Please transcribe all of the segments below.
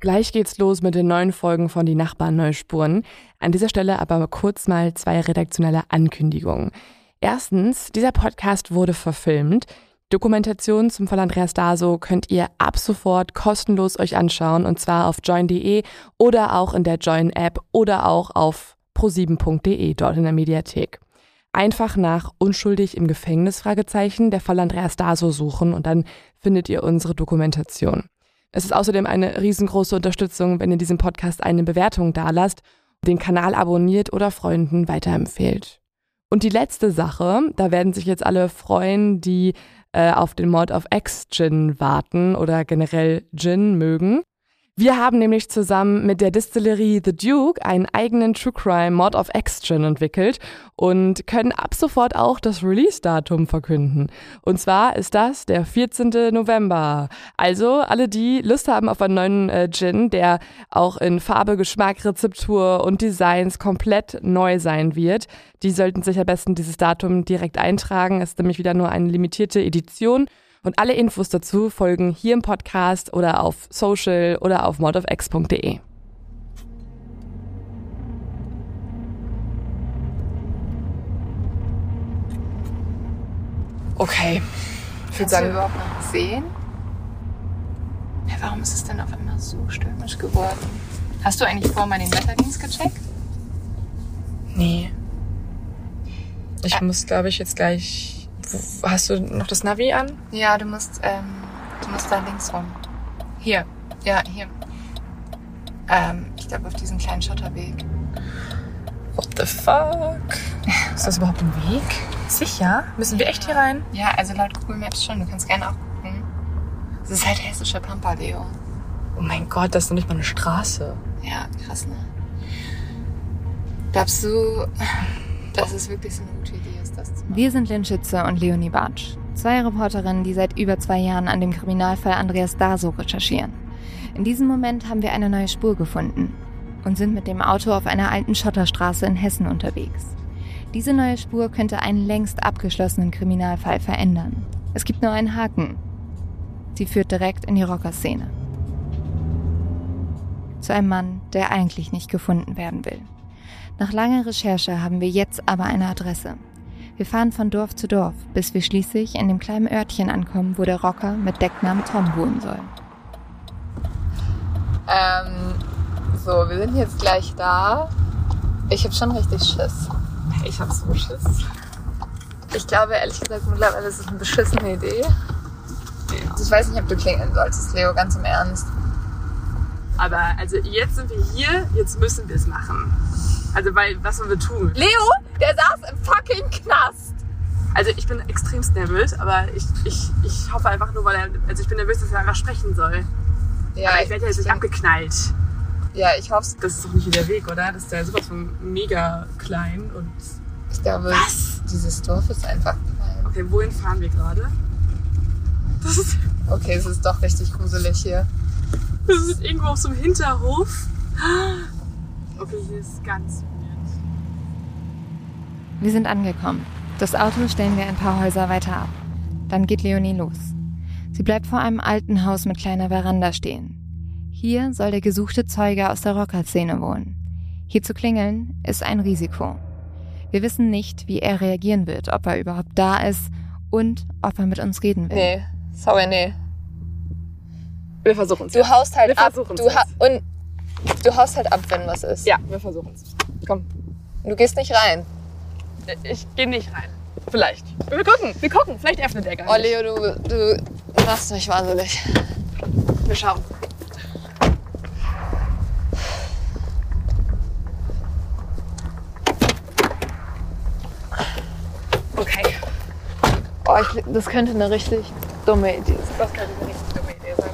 Gleich geht's los mit den neuen Folgen von Die Nachbarn Neuspuren. An dieser Stelle aber kurz mal zwei redaktionelle Ankündigungen. Erstens, dieser Podcast wurde verfilmt. Dokumentation zum Fall Andreas Daso könnt ihr ab sofort kostenlos euch anschauen und zwar auf join.de oder auch in der Join-App oder auch auf pro7.de dort in der Mediathek. Einfach nach unschuldig im Gefängnis Fragezeichen der Fall Andreas Daso suchen und dann findet ihr unsere Dokumentation. Es ist außerdem eine riesengroße Unterstützung, wenn ihr diesem Podcast eine Bewertung dalasst, den Kanal abonniert oder Freunden weiterempfehlt. Und die letzte Sache, da werden sich jetzt alle freuen, die äh, auf den Mod of X-Gin warten oder generell Gin mögen. Wir haben nämlich zusammen mit der Distillerie The Duke einen eigenen True Crime Mod of Gin entwickelt und können ab sofort auch das Release-Datum verkünden. Und zwar ist das der 14. November. Also alle, die Lust haben auf einen neuen äh, Gin, der auch in Farbe, Geschmack, Rezeptur und Designs komplett neu sein wird, die sollten sich am besten dieses Datum direkt eintragen. Es ist nämlich wieder nur eine limitierte Edition. Und alle Infos dazu folgen hier im Podcast oder auf Social oder auf modofx.de. Okay. Ich würde sagen, überhaupt noch sehen? Ja, warum ist es denn auf einmal so stürmisch geworden? Hast du eigentlich vor mal den Wetterdienst gecheckt? Nee. Ich äh. muss, glaube ich, jetzt gleich Hast du noch das Navi an? Ja, du musst, ähm, du musst da links rum. Hier. Ja, hier. Ähm, ich glaube auf diesen kleinen Schotterweg. What the fuck? Ist das überhaupt ein Weg? Sicher? Müssen wir echt hier rein? Ja, also laut Google Maps schon. Du kannst gerne auch gucken. Das ist halt hessische Pampa, Leo. Oh mein Gott, das ist noch nicht mal eine Straße. Ja, krass, ne? Glaubst du, das ist wirklich so eine gute Idee? Wir sind Lynn Schütze und Leonie Bartsch, zwei Reporterinnen, die seit über zwei Jahren an dem Kriminalfall Andreas Daso recherchieren. In diesem Moment haben wir eine neue Spur gefunden und sind mit dem Auto auf einer alten Schotterstraße in Hessen unterwegs. Diese neue Spur könnte einen längst abgeschlossenen Kriminalfall verändern. Es gibt nur einen Haken. Sie führt direkt in die Rockerszene. Zu einem Mann, der eigentlich nicht gefunden werden will. Nach langer Recherche haben wir jetzt aber eine Adresse. Wir fahren von Dorf zu Dorf, bis wir schließlich in dem kleinen Örtchen ankommen, wo der Rocker mit Decknamen Tom wohnen soll. Ähm, so, wir sind jetzt gleich da. Ich habe schon richtig Schiss. Ich habe so Schiss. Ich glaube ehrlich gesagt mittlerweile ist es eine beschissene Idee. Ja. Ich weiß nicht, ob du klingeln solltest, Leo, ganz im Ernst. Aber also jetzt sind wir hier, jetzt müssen wir es machen. Also weil, was sollen wir tun? Leo, der saß im fucking Knast. Also ich bin extremst nervös, aber ich, ich, ich hoffe einfach nur, weil er, also ich bin nervös, dass er einfach sprechen soll. Ja, aber ich werde ja jetzt nicht abgeknallt. Ja, ich hoffe Das ist doch nicht der Weg, oder? Das ist ja sowas von mega klein und... Ich glaube, Was? dieses Dorf ist einfach klein. Okay, wohin fahren wir gerade? Das ist... Okay, es ist doch richtig gruselig hier. Das ist irgendwo auf so einem Hinterhof. Okay, hier ist ganz weird. Wir sind angekommen. Das Auto stellen wir ein paar Häuser weiter ab. Dann geht Leonie los. Sie bleibt vor einem alten Haus mit kleiner Veranda stehen. Hier soll der gesuchte Zeuge aus der Rockerszene wohnen. Hier zu klingeln ist ein Risiko. Wir wissen nicht, wie er reagieren wird, ob er überhaupt da ist und ob er mit uns reden will. Nee, sorry, nee. Wir versuchen es. Du haust halt wir ab. Du ha und du haust halt ab, wenn was ist. Ja, wir versuchen es. Komm. Du gehst nicht rein. Ich gehe nicht rein. Vielleicht. Wir gucken, wir gucken. Vielleicht öffnet er gar nicht. Oh, Leo, du, du machst mich wahnsinnig. Wir schauen. Okay. Oh, ich, das könnte eine richtig dumme Idee sein. Das könnte eine richtig dumme Idee sein.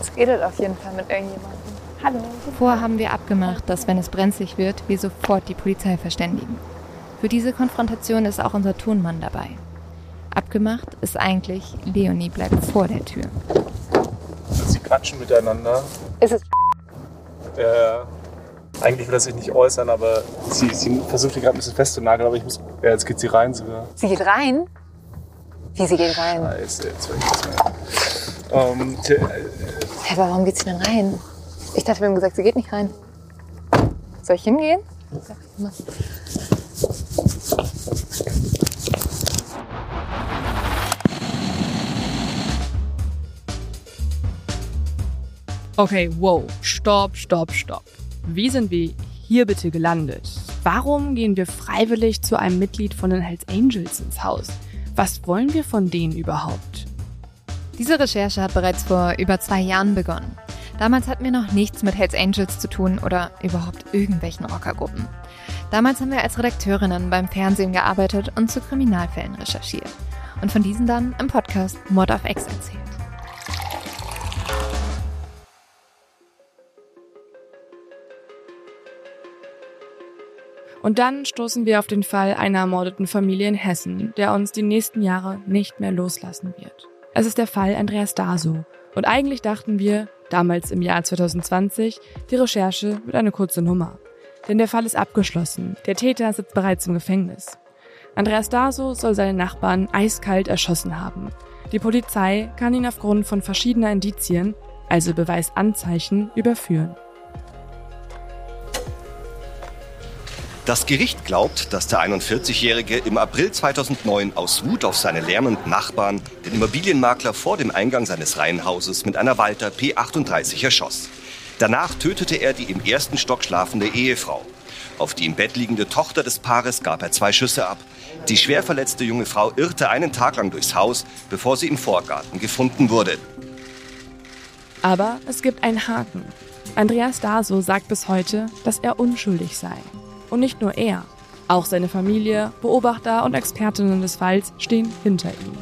Es redet auf jeden Fall mit irgendjemandem. Hallo. Vorher haben wir abgemacht, dass wenn es brenzlig wird, wir sofort die Polizei verständigen. Für diese Konfrontation ist auch unser Tonmann dabei. Abgemacht ist eigentlich, Leonie bleibt vor der Tür. Sie quatschen miteinander. Ist es Ja. Eigentlich will er sich nicht äußern, aber sie, sie versucht hier gerade ein bisschen festzunageln, aber ich muss. Ja, jetzt geht sie rein sogar. Sie geht rein? Wie, sie geht rein? Scheiße, jetzt will ich das mehr. Ähm, äh, Hä, aber warum geht sie denn rein? Ich dachte, wir haben gesagt, sie geht nicht rein. Soll ich hingehen? Mal. Okay, wow, stopp, stopp, stopp. Wie sind wir hier bitte gelandet? Warum gehen wir freiwillig zu einem Mitglied von den Hells Angels ins Haus? Was wollen wir von denen überhaupt? Diese Recherche hat bereits vor über zwei Jahren begonnen. Damals hatten wir noch nichts mit Hells Angels zu tun oder überhaupt irgendwelchen Rockergruppen. Damals haben wir als Redakteurinnen beim Fernsehen gearbeitet und zu Kriminalfällen recherchiert. Und von diesen dann im Podcast Mod of X erzählt. Und dann stoßen wir auf den Fall einer ermordeten Familie in Hessen, der uns die nächsten Jahre nicht mehr loslassen wird. Es ist der Fall Andreas Daso. Und eigentlich dachten wir, damals im Jahr 2020, die Recherche wird eine kurze Nummer. Denn der Fall ist abgeschlossen. Der Täter sitzt bereits im Gefängnis. Andreas Daso soll seine Nachbarn eiskalt erschossen haben. Die Polizei kann ihn aufgrund von verschiedener Indizien, also Beweisanzeichen, überführen. Das Gericht glaubt, dass der 41-Jährige im April 2009 aus Wut auf seine lärmenden Nachbarn den Immobilienmakler vor dem Eingang seines Reihenhauses mit einer Walter P38 erschoss. Danach tötete er die im ersten Stock schlafende Ehefrau. Auf die im Bett liegende Tochter des Paares gab er zwei Schüsse ab. Die schwer verletzte junge Frau irrte einen Tag lang durchs Haus, bevor sie im Vorgarten gefunden wurde. Aber es gibt einen Haken. Andreas Daso sagt bis heute, dass er unschuldig sei. Und nicht nur er. Auch seine Familie, Beobachter und Expertinnen des Falls stehen hinter ihm.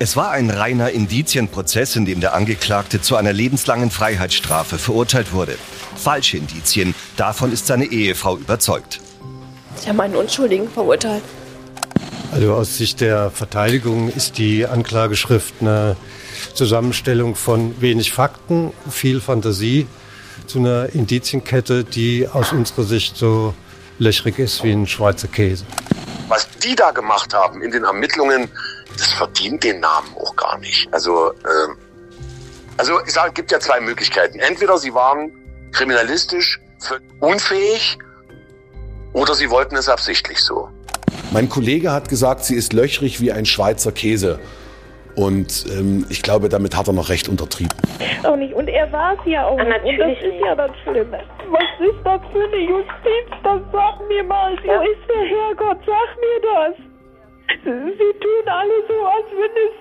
Es war ein reiner Indizienprozess, in dem der Angeklagte zu einer lebenslangen Freiheitsstrafe verurteilt wurde. Falsche Indizien, davon ist seine Ehefrau überzeugt. Sie haben einen Unschuldigen verurteilt. Also aus Sicht der Verteidigung ist die Anklageschrift eine Zusammenstellung von wenig Fakten, viel Fantasie zu einer Indizienkette, die aus unserer Sicht so löchrig ist wie ein Schweizer Käse. Was die da gemacht haben in den Ermittlungen, das verdient den Namen auch gar nicht. Also, ähm, also ich sage, es gibt ja zwei Möglichkeiten. Entweder sie waren kriminalistisch unfähig oder sie wollten es absichtlich so. Mein Kollege hat gesagt, sie ist löchrig wie ein Schweizer Käse. Und ähm, ich glaube, damit hat er noch recht untertrieben. Auch nicht. Und er war es ja auch Ah, nicht. Und das ist ja das Schlimme. Was ist das für eine Justiz? Das sag mir mal. Wo ist der Herrgott? Sag mir das. Sie tun alle so, als wenn es...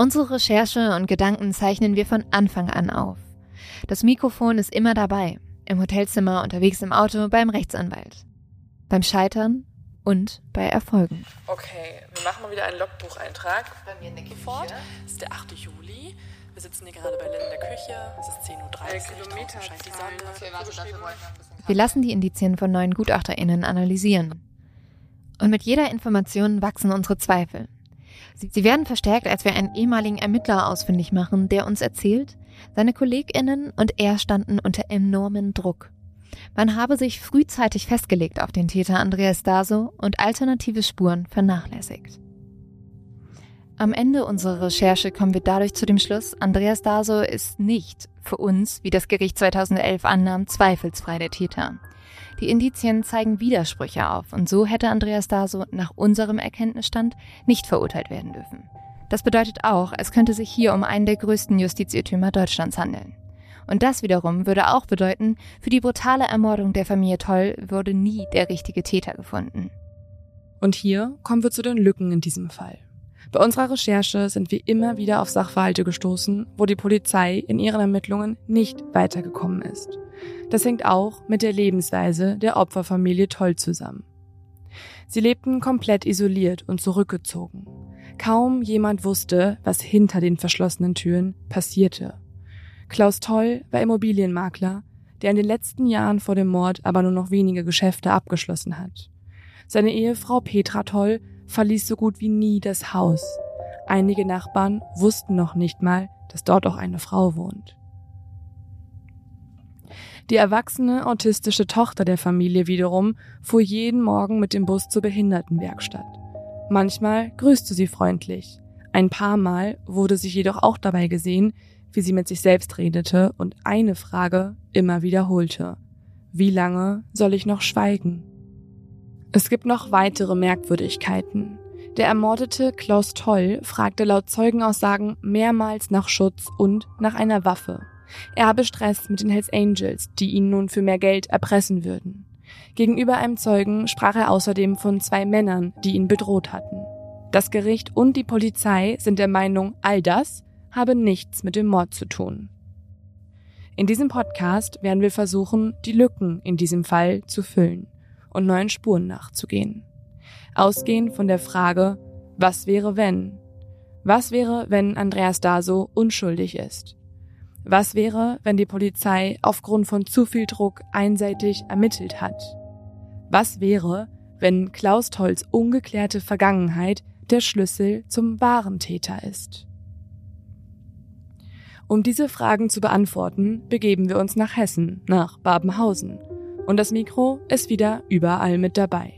Unsere Recherche und Gedanken zeichnen wir von Anfang an auf. Das Mikrofon ist immer dabei, im Hotelzimmer, unterwegs im Auto, beim Rechtsanwalt. Beim Scheitern und bei Erfolgen. Okay, wir machen mal wieder einen Logbucheintrag. Bei mir in der Sofort. Es ist der 8. Juli. Wir sitzen hier gerade bei Lynn in der Küche. Es ist 10.30 Uhr. Kilometer scheint die Sonne. Wir lassen die Indizien von neuen GutachterInnen analysieren. Und mit jeder Information wachsen unsere Zweifel. Sie, werden verstärkt, als wir einen ehemaligen Ermittler ausfindig machen, der uns erzählt, seine KollegInnen und er standen unter enormen Druck. Man habe sich frühzeitig festgelegt auf den Täter Andreas Daso und alternative Spuren vernachlässigt. Am Ende unserer Recherche kommen wir dadurch zu dem Schluss, Andreas Daso ist nicht für uns, wie das Gericht 2011 annahm, zweifelsfrei der Täter. Die Indizien zeigen Widersprüche auf und so hätte Andreas Daso nach unserem Erkenntnisstand nicht verurteilt werden dürfen. Das bedeutet auch, es könnte sich hier um einen der größten Justizirrtümer Deutschlands handeln. Und das wiederum würde auch bedeuten, für die brutale Ermordung der Familie Toll wurde nie der richtige Täter gefunden. Und hier kommen wir zu den Lücken in diesem Fall. Bei unserer Recherche sind wir immer wieder auf Sachverhalte gestoßen, wo die Polizei in ihren Ermittlungen nicht weitergekommen ist. Das hängt auch mit der Lebensweise der Opferfamilie Toll zusammen. Sie lebten komplett isoliert und zurückgezogen. Kaum jemand wusste, was hinter den verschlossenen Türen passierte. Klaus Toll war Immobilienmakler, der in den letzten Jahren vor dem Mord aber nur noch wenige Geschäfte abgeschlossen hat. Seine Ehefrau Petra Toll verließ so gut wie nie das Haus. Einige Nachbarn wussten noch nicht mal, dass dort auch eine Frau wohnt. Die erwachsene autistische Tochter der Familie wiederum fuhr jeden Morgen mit dem Bus zur Behindertenwerkstatt. Manchmal grüßte sie freundlich. Ein paar Mal wurde sich jedoch auch dabei gesehen, wie sie mit sich selbst redete und eine Frage immer wiederholte. Wie lange soll ich noch schweigen? Es gibt noch weitere Merkwürdigkeiten. Der ermordete Klaus Toll fragte laut Zeugenaussagen mehrmals nach Schutz und nach einer Waffe. Er habe Stress mit den Hells Angels, die ihn nun für mehr Geld erpressen würden. Gegenüber einem Zeugen sprach er außerdem von zwei Männern, die ihn bedroht hatten. Das Gericht und die Polizei sind der Meinung, all das habe nichts mit dem Mord zu tun. In diesem Podcast werden wir versuchen, die Lücken in diesem Fall zu füllen und neuen Spuren nachzugehen. Ausgehend von der Frage, was wäre wenn? Was wäre, wenn Andreas Daso unschuldig ist? Was wäre, wenn die Polizei aufgrund von zu viel Druck einseitig ermittelt hat? Was wäre, wenn Klaus Tolls ungeklärte Vergangenheit der Schlüssel zum wahren Täter ist? Um diese Fragen zu beantworten, begeben wir uns nach Hessen, nach Babenhausen. Und das Mikro ist wieder überall mit dabei.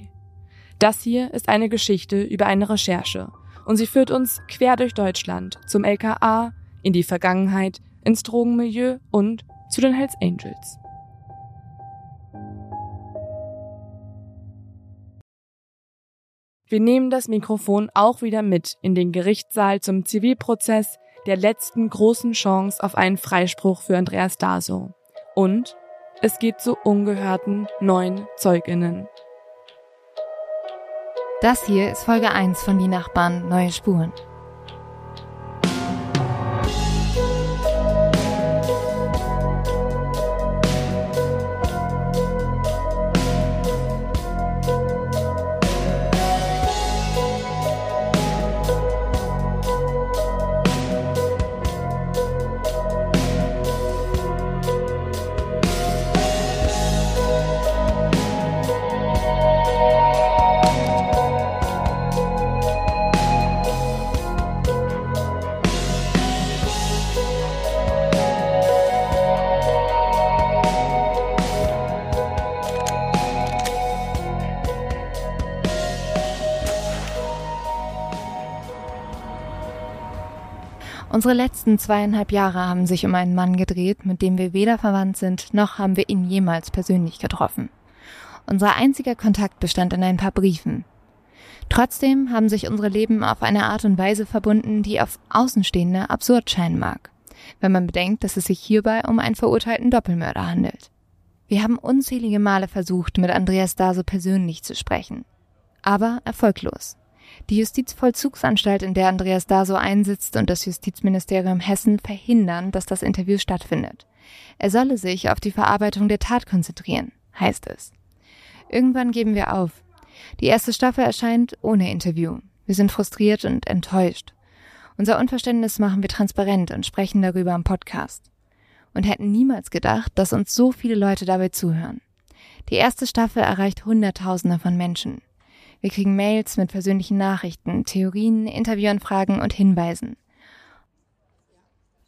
Das hier ist eine Geschichte über eine Recherche und sie führt uns quer durch Deutschland zum LKA, in die Vergangenheit, ins Drogenmilieu und zu den Hells Angels. Wir nehmen das Mikrofon auch wieder mit in den Gerichtssaal zum Zivilprozess der letzten großen Chance auf einen Freispruch für Andreas Daso. Und es geht zu ungehörten neun Zeuginnen. Das hier ist Folge 1 von Die Nachbarn Neue Spuren. Unsere letzten zweieinhalb Jahre haben sich um einen Mann gedreht, mit dem wir weder verwandt sind, noch haben wir ihn jemals persönlich getroffen. Unser einziger Kontakt bestand in ein paar Briefen. Trotzdem haben sich unsere Leben auf eine Art und Weise verbunden, die auf Außenstehende absurd scheinen mag, wenn man bedenkt, dass es sich hierbei um einen verurteilten Doppelmörder handelt. Wir haben unzählige Male versucht, mit Andreas Dase persönlich zu sprechen, aber erfolglos. Die Justizvollzugsanstalt, in der Andreas Daso einsitzt, und das Justizministerium Hessen verhindern, dass das Interview stattfindet. Er solle sich auf die Verarbeitung der Tat konzentrieren, heißt es. Irgendwann geben wir auf. Die erste Staffel erscheint ohne Interview. Wir sind frustriert und enttäuscht. Unser Unverständnis machen wir transparent und sprechen darüber im Podcast. Und hätten niemals gedacht, dass uns so viele Leute dabei zuhören. Die erste Staffel erreicht Hunderttausende von Menschen. Wir kriegen Mails mit persönlichen Nachrichten, Theorien, Interviewanfragen und Hinweisen.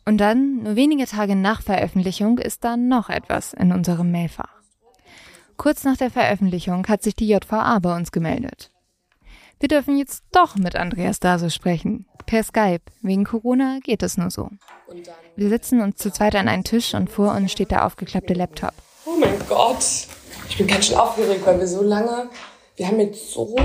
Und dann, nur wenige Tage nach Veröffentlichung, ist da noch etwas in unserem Mailfach. Kurz nach der Veröffentlichung hat sich die JVA bei uns gemeldet. Wir dürfen jetzt doch mit Andreas Dase sprechen. Per Skype. Wegen Corona geht es nur so. Wir sitzen uns zu zweit an einen Tisch und vor uns steht der aufgeklappte Laptop. Oh mein Gott. Ich bin ganz schön aufgeregt, weil wir so lange wir haben jetzt so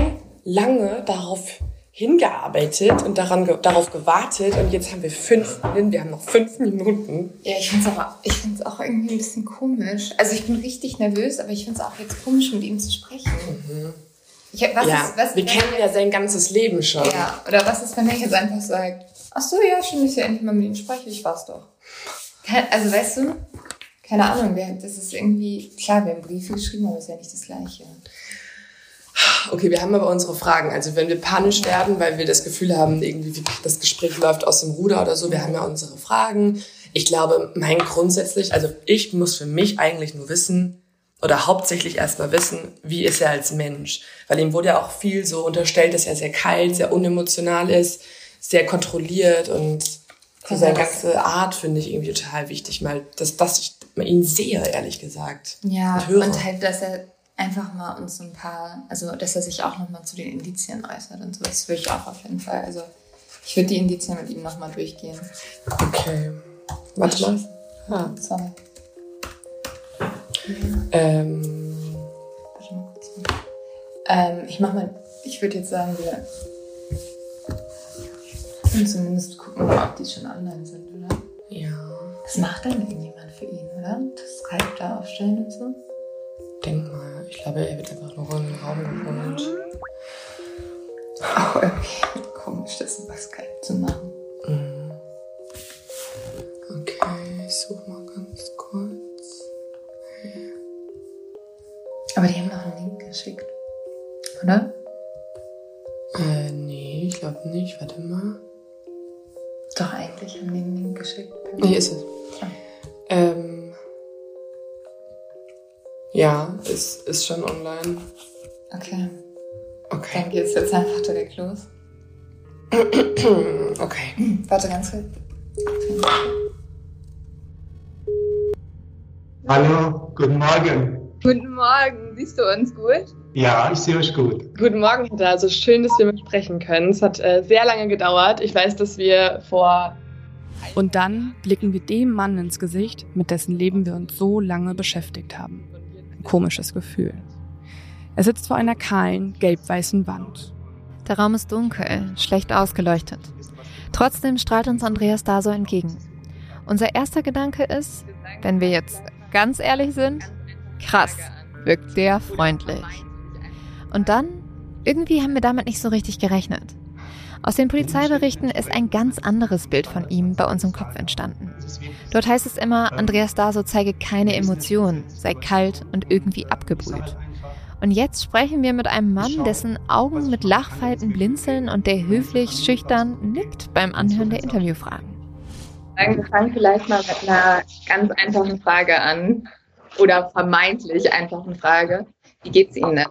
lange darauf hingearbeitet und daran, darauf gewartet und jetzt haben wir fünf, wir haben noch fünf Minuten. Ja, ich finde es aber, ich finde es auch irgendwie ein bisschen komisch. Also ich bin richtig nervös, aber ich finde es auch jetzt komisch, mit ihm zu sprechen. Mhm. Ich, was ja, ist, was, wir kennen ja sein ganzes Leben schon. Ja, oder was ist, wenn er jetzt einfach sagt, ach so, ja, schön, dass ich endlich mal mit ihm spreche, ich war's doch. Also weißt du, keine Ahnung, das ist irgendwie, klar, wir haben Briefe geschrieben, aber es ist ja nicht das Gleiche. Okay, wir haben aber unsere Fragen. Also wenn wir panisch werden, weil wir das Gefühl haben, irgendwie das Gespräch läuft aus dem Ruder oder so, wir haben ja unsere Fragen. Ich glaube, mein grundsätzlich, also ich muss für mich eigentlich nur wissen oder hauptsächlich erstmal wissen, wie ist er als Mensch. Weil ihm wurde ja auch viel so unterstellt, dass er sehr kalt, sehr unemotional ist, sehr kontrolliert und so seine ganze Art finde ich irgendwie total wichtig, mal, dass, dass ich ihn sehe, ehrlich gesagt. Ja, und, höre. und halt, dass er einfach mal uns ein paar, also dass er sich auch nochmal zu den Indizien äußert und so. Das würde ich auch auf jeden Fall. Also ich würde die Indizien mit ihm nochmal durchgehen. Okay. Warte mal. Ah. Sorry. Ähm, Warte mal kurz. Ähm, ich mach mal, ich würde jetzt sagen, wir können zumindest gucken, ob die schon online sind, oder? ja, Das macht dann irgendjemand für ihn, oder? Das Skype da aufstellen und so. denk mal. Ich glaube, er wird einfach nur in den Raum geholt. Oh, okay. Komisch, das über Skype zu machen. Mhm. Okay, ich suche mal ganz kurz. Aber die haben noch einen Link geschickt. Oder? Äh, nee, ich glaube nicht. Warte mal. Doch, eigentlich haben die einen Link geschickt. Nee, ist es. Ähm, ja, ist, ist schon online. Okay. Okay. Dann geht's jetzt einfach direkt los. Okay. Warte ganz kurz. Hallo, guten Morgen. Guten Morgen, siehst du uns gut? Ja, ich sehe euch gut. Guten Morgen, Hinter. Also schön, dass wir mit sprechen können. Es hat äh, sehr lange gedauert. Ich weiß, dass wir vor. Und dann blicken wir dem Mann ins Gesicht, mit dessen Leben wir uns so lange beschäftigt haben. Komisches Gefühl. Er sitzt vor einer kahlen, gelb-weißen Wand. Der Raum ist dunkel, schlecht ausgeleuchtet. Trotzdem strahlt uns Andreas da so entgegen. Unser erster Gedanke ist, wenn wir jetzt ganz ehrlich sind, krass, wirkt der freundlich. Und dann, irgendwie haben wir damit nicht so richtig gerechnet. Aus den Polizeiberichten ist ein ganz anderes Bild von ihm bei uns im Kopf entstanden. Dort heißt es immer, Andreas Daso zeige keine Emotionen, sei kalt und irgendwie abgebrüht. Und jetzt sprechen wir mit einem Mann, dessen Augen mit Lachfalten blinzeln und der höflich schüchtern nickt beim Anhören der Interviewfragen. Wir fangen vielleicht mal mit einer ganz einfachen Frage an. Oder vermeintlich einfachen Frage. Wie geht's Ihnen denn?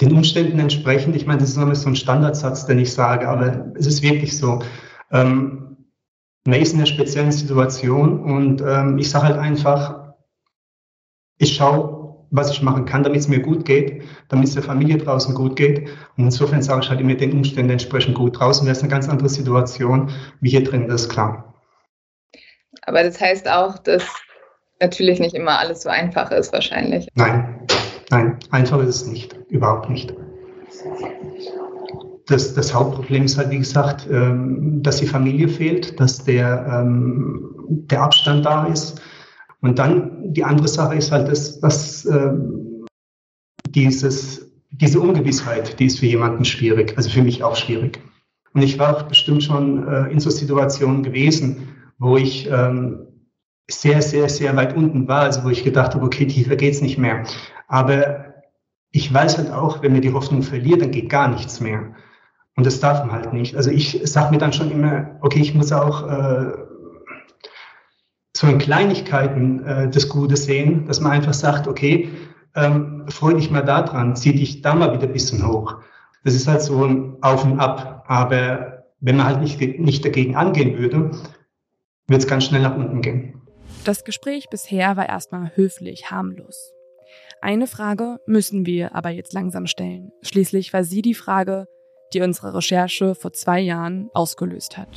Den Umständen entsprechend, ich meine, das ist immer so ein Standardsatz, den ich sage, aber es ist wirklich so. Ähm, man ist in einer speziellen Situation und ähm, ich sage halt einfach, ich schaue, was ich machen kann, damit es mir gut geht, damit es der Familie draußen gut geht. Und insofern sage ich halt immer den Umständen entsprechend gut. Draußen wäre es eine ganz andere Situation, wie hier drin, das ist klar. Aber das heißt auch, dass natürlich nicht immer alles so einfach ist, wahrscheinlich. Nein, nein, einfach ist es nicht, überhaupt nicht. Das, das Hauptproblem ist halt, wie gesagt, ähm, dass die Familie fehlt, dass der, ähm, der Abstand da ist. Und dann die andere Sache ist halt, das, dass ähm, dieses, diese Ungewissheit, die ist für jemanden schwierig, also für mich auch schwierig. Und ich war auch bestimmt schon äh, in so Situationen gewesen, wo ich sehr, sehr, sehr weit unten war, also wo ich gedacht habe, okay, tiefer geht's nicht mehr. Aber ich weiß halt auch, wenn mir die Hoffnung verliert, dann geht gar nichts mehr. Und das darf man halt nicht. Also ich sage mir dann schon immer, okay, ich muss auch äh, so in Kleinigkeiten äh, das Gute sehen, dass man einfach sagt, okay, ähm, freu dich mal da dran, zieh dich da mal wieder ein bisschen hoch. Das ist halt so ein Auf und Ab. Aber wenn man halt nicht, nicht dagegen angehen würde, wird es ganz schnell nach unten gehen. Das Gespräch bisher war erstmal höflich, harmlos. Eine Frage müssen wir aber jetzt langsam stellen. Schließlich war sie die Frage, die unsere Recherche vor zwei Jahren ausgelöst hat.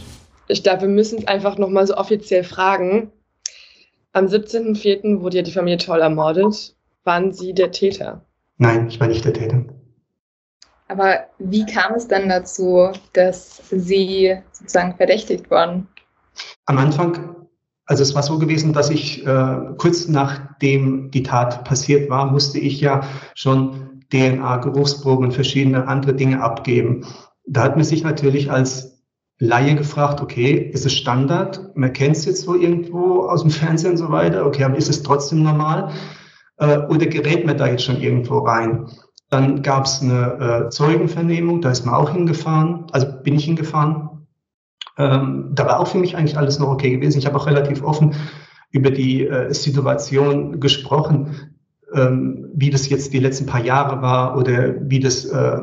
Ich glaube, wir müssen es einfach nochmal so offiziell fragen. Am 17.04. wurde ja die Familie Toll ermordet. Waren Sie der Täter? Nein, ich war nicht der Täter. Aber wie kam es dann dazu, dass Sie sozusagen verdächtigt wurden? Am Anfang, also es war so gewesen, dass ich äh, kurz nachdem die Tat passiert war, musste ich ja schon DNA, Geruchsproben und verschiedene andere Dinge abgeben. Da hat man sich natürlich als Laie gefragt, okay, ist es Standard? Man kennt es jetzt so irgendwo aus dem Fernsehen und so weiter. Okay, aber ist es trotzdem normal? Äh, oder gerät man da jetzt schon irgendwo rein? Dann gab es eine äh, Zeugenvernehmung, da ist man auch hingefahren, also bin ich hingefahren. Ähm, da war auch für mich eigentlich alles noch okay gewesen. Ich habe auch relativ offen über die äh, Situation gesprochen, ähm, wie das jetzt die letzten paar Jahre war oder wie das äh,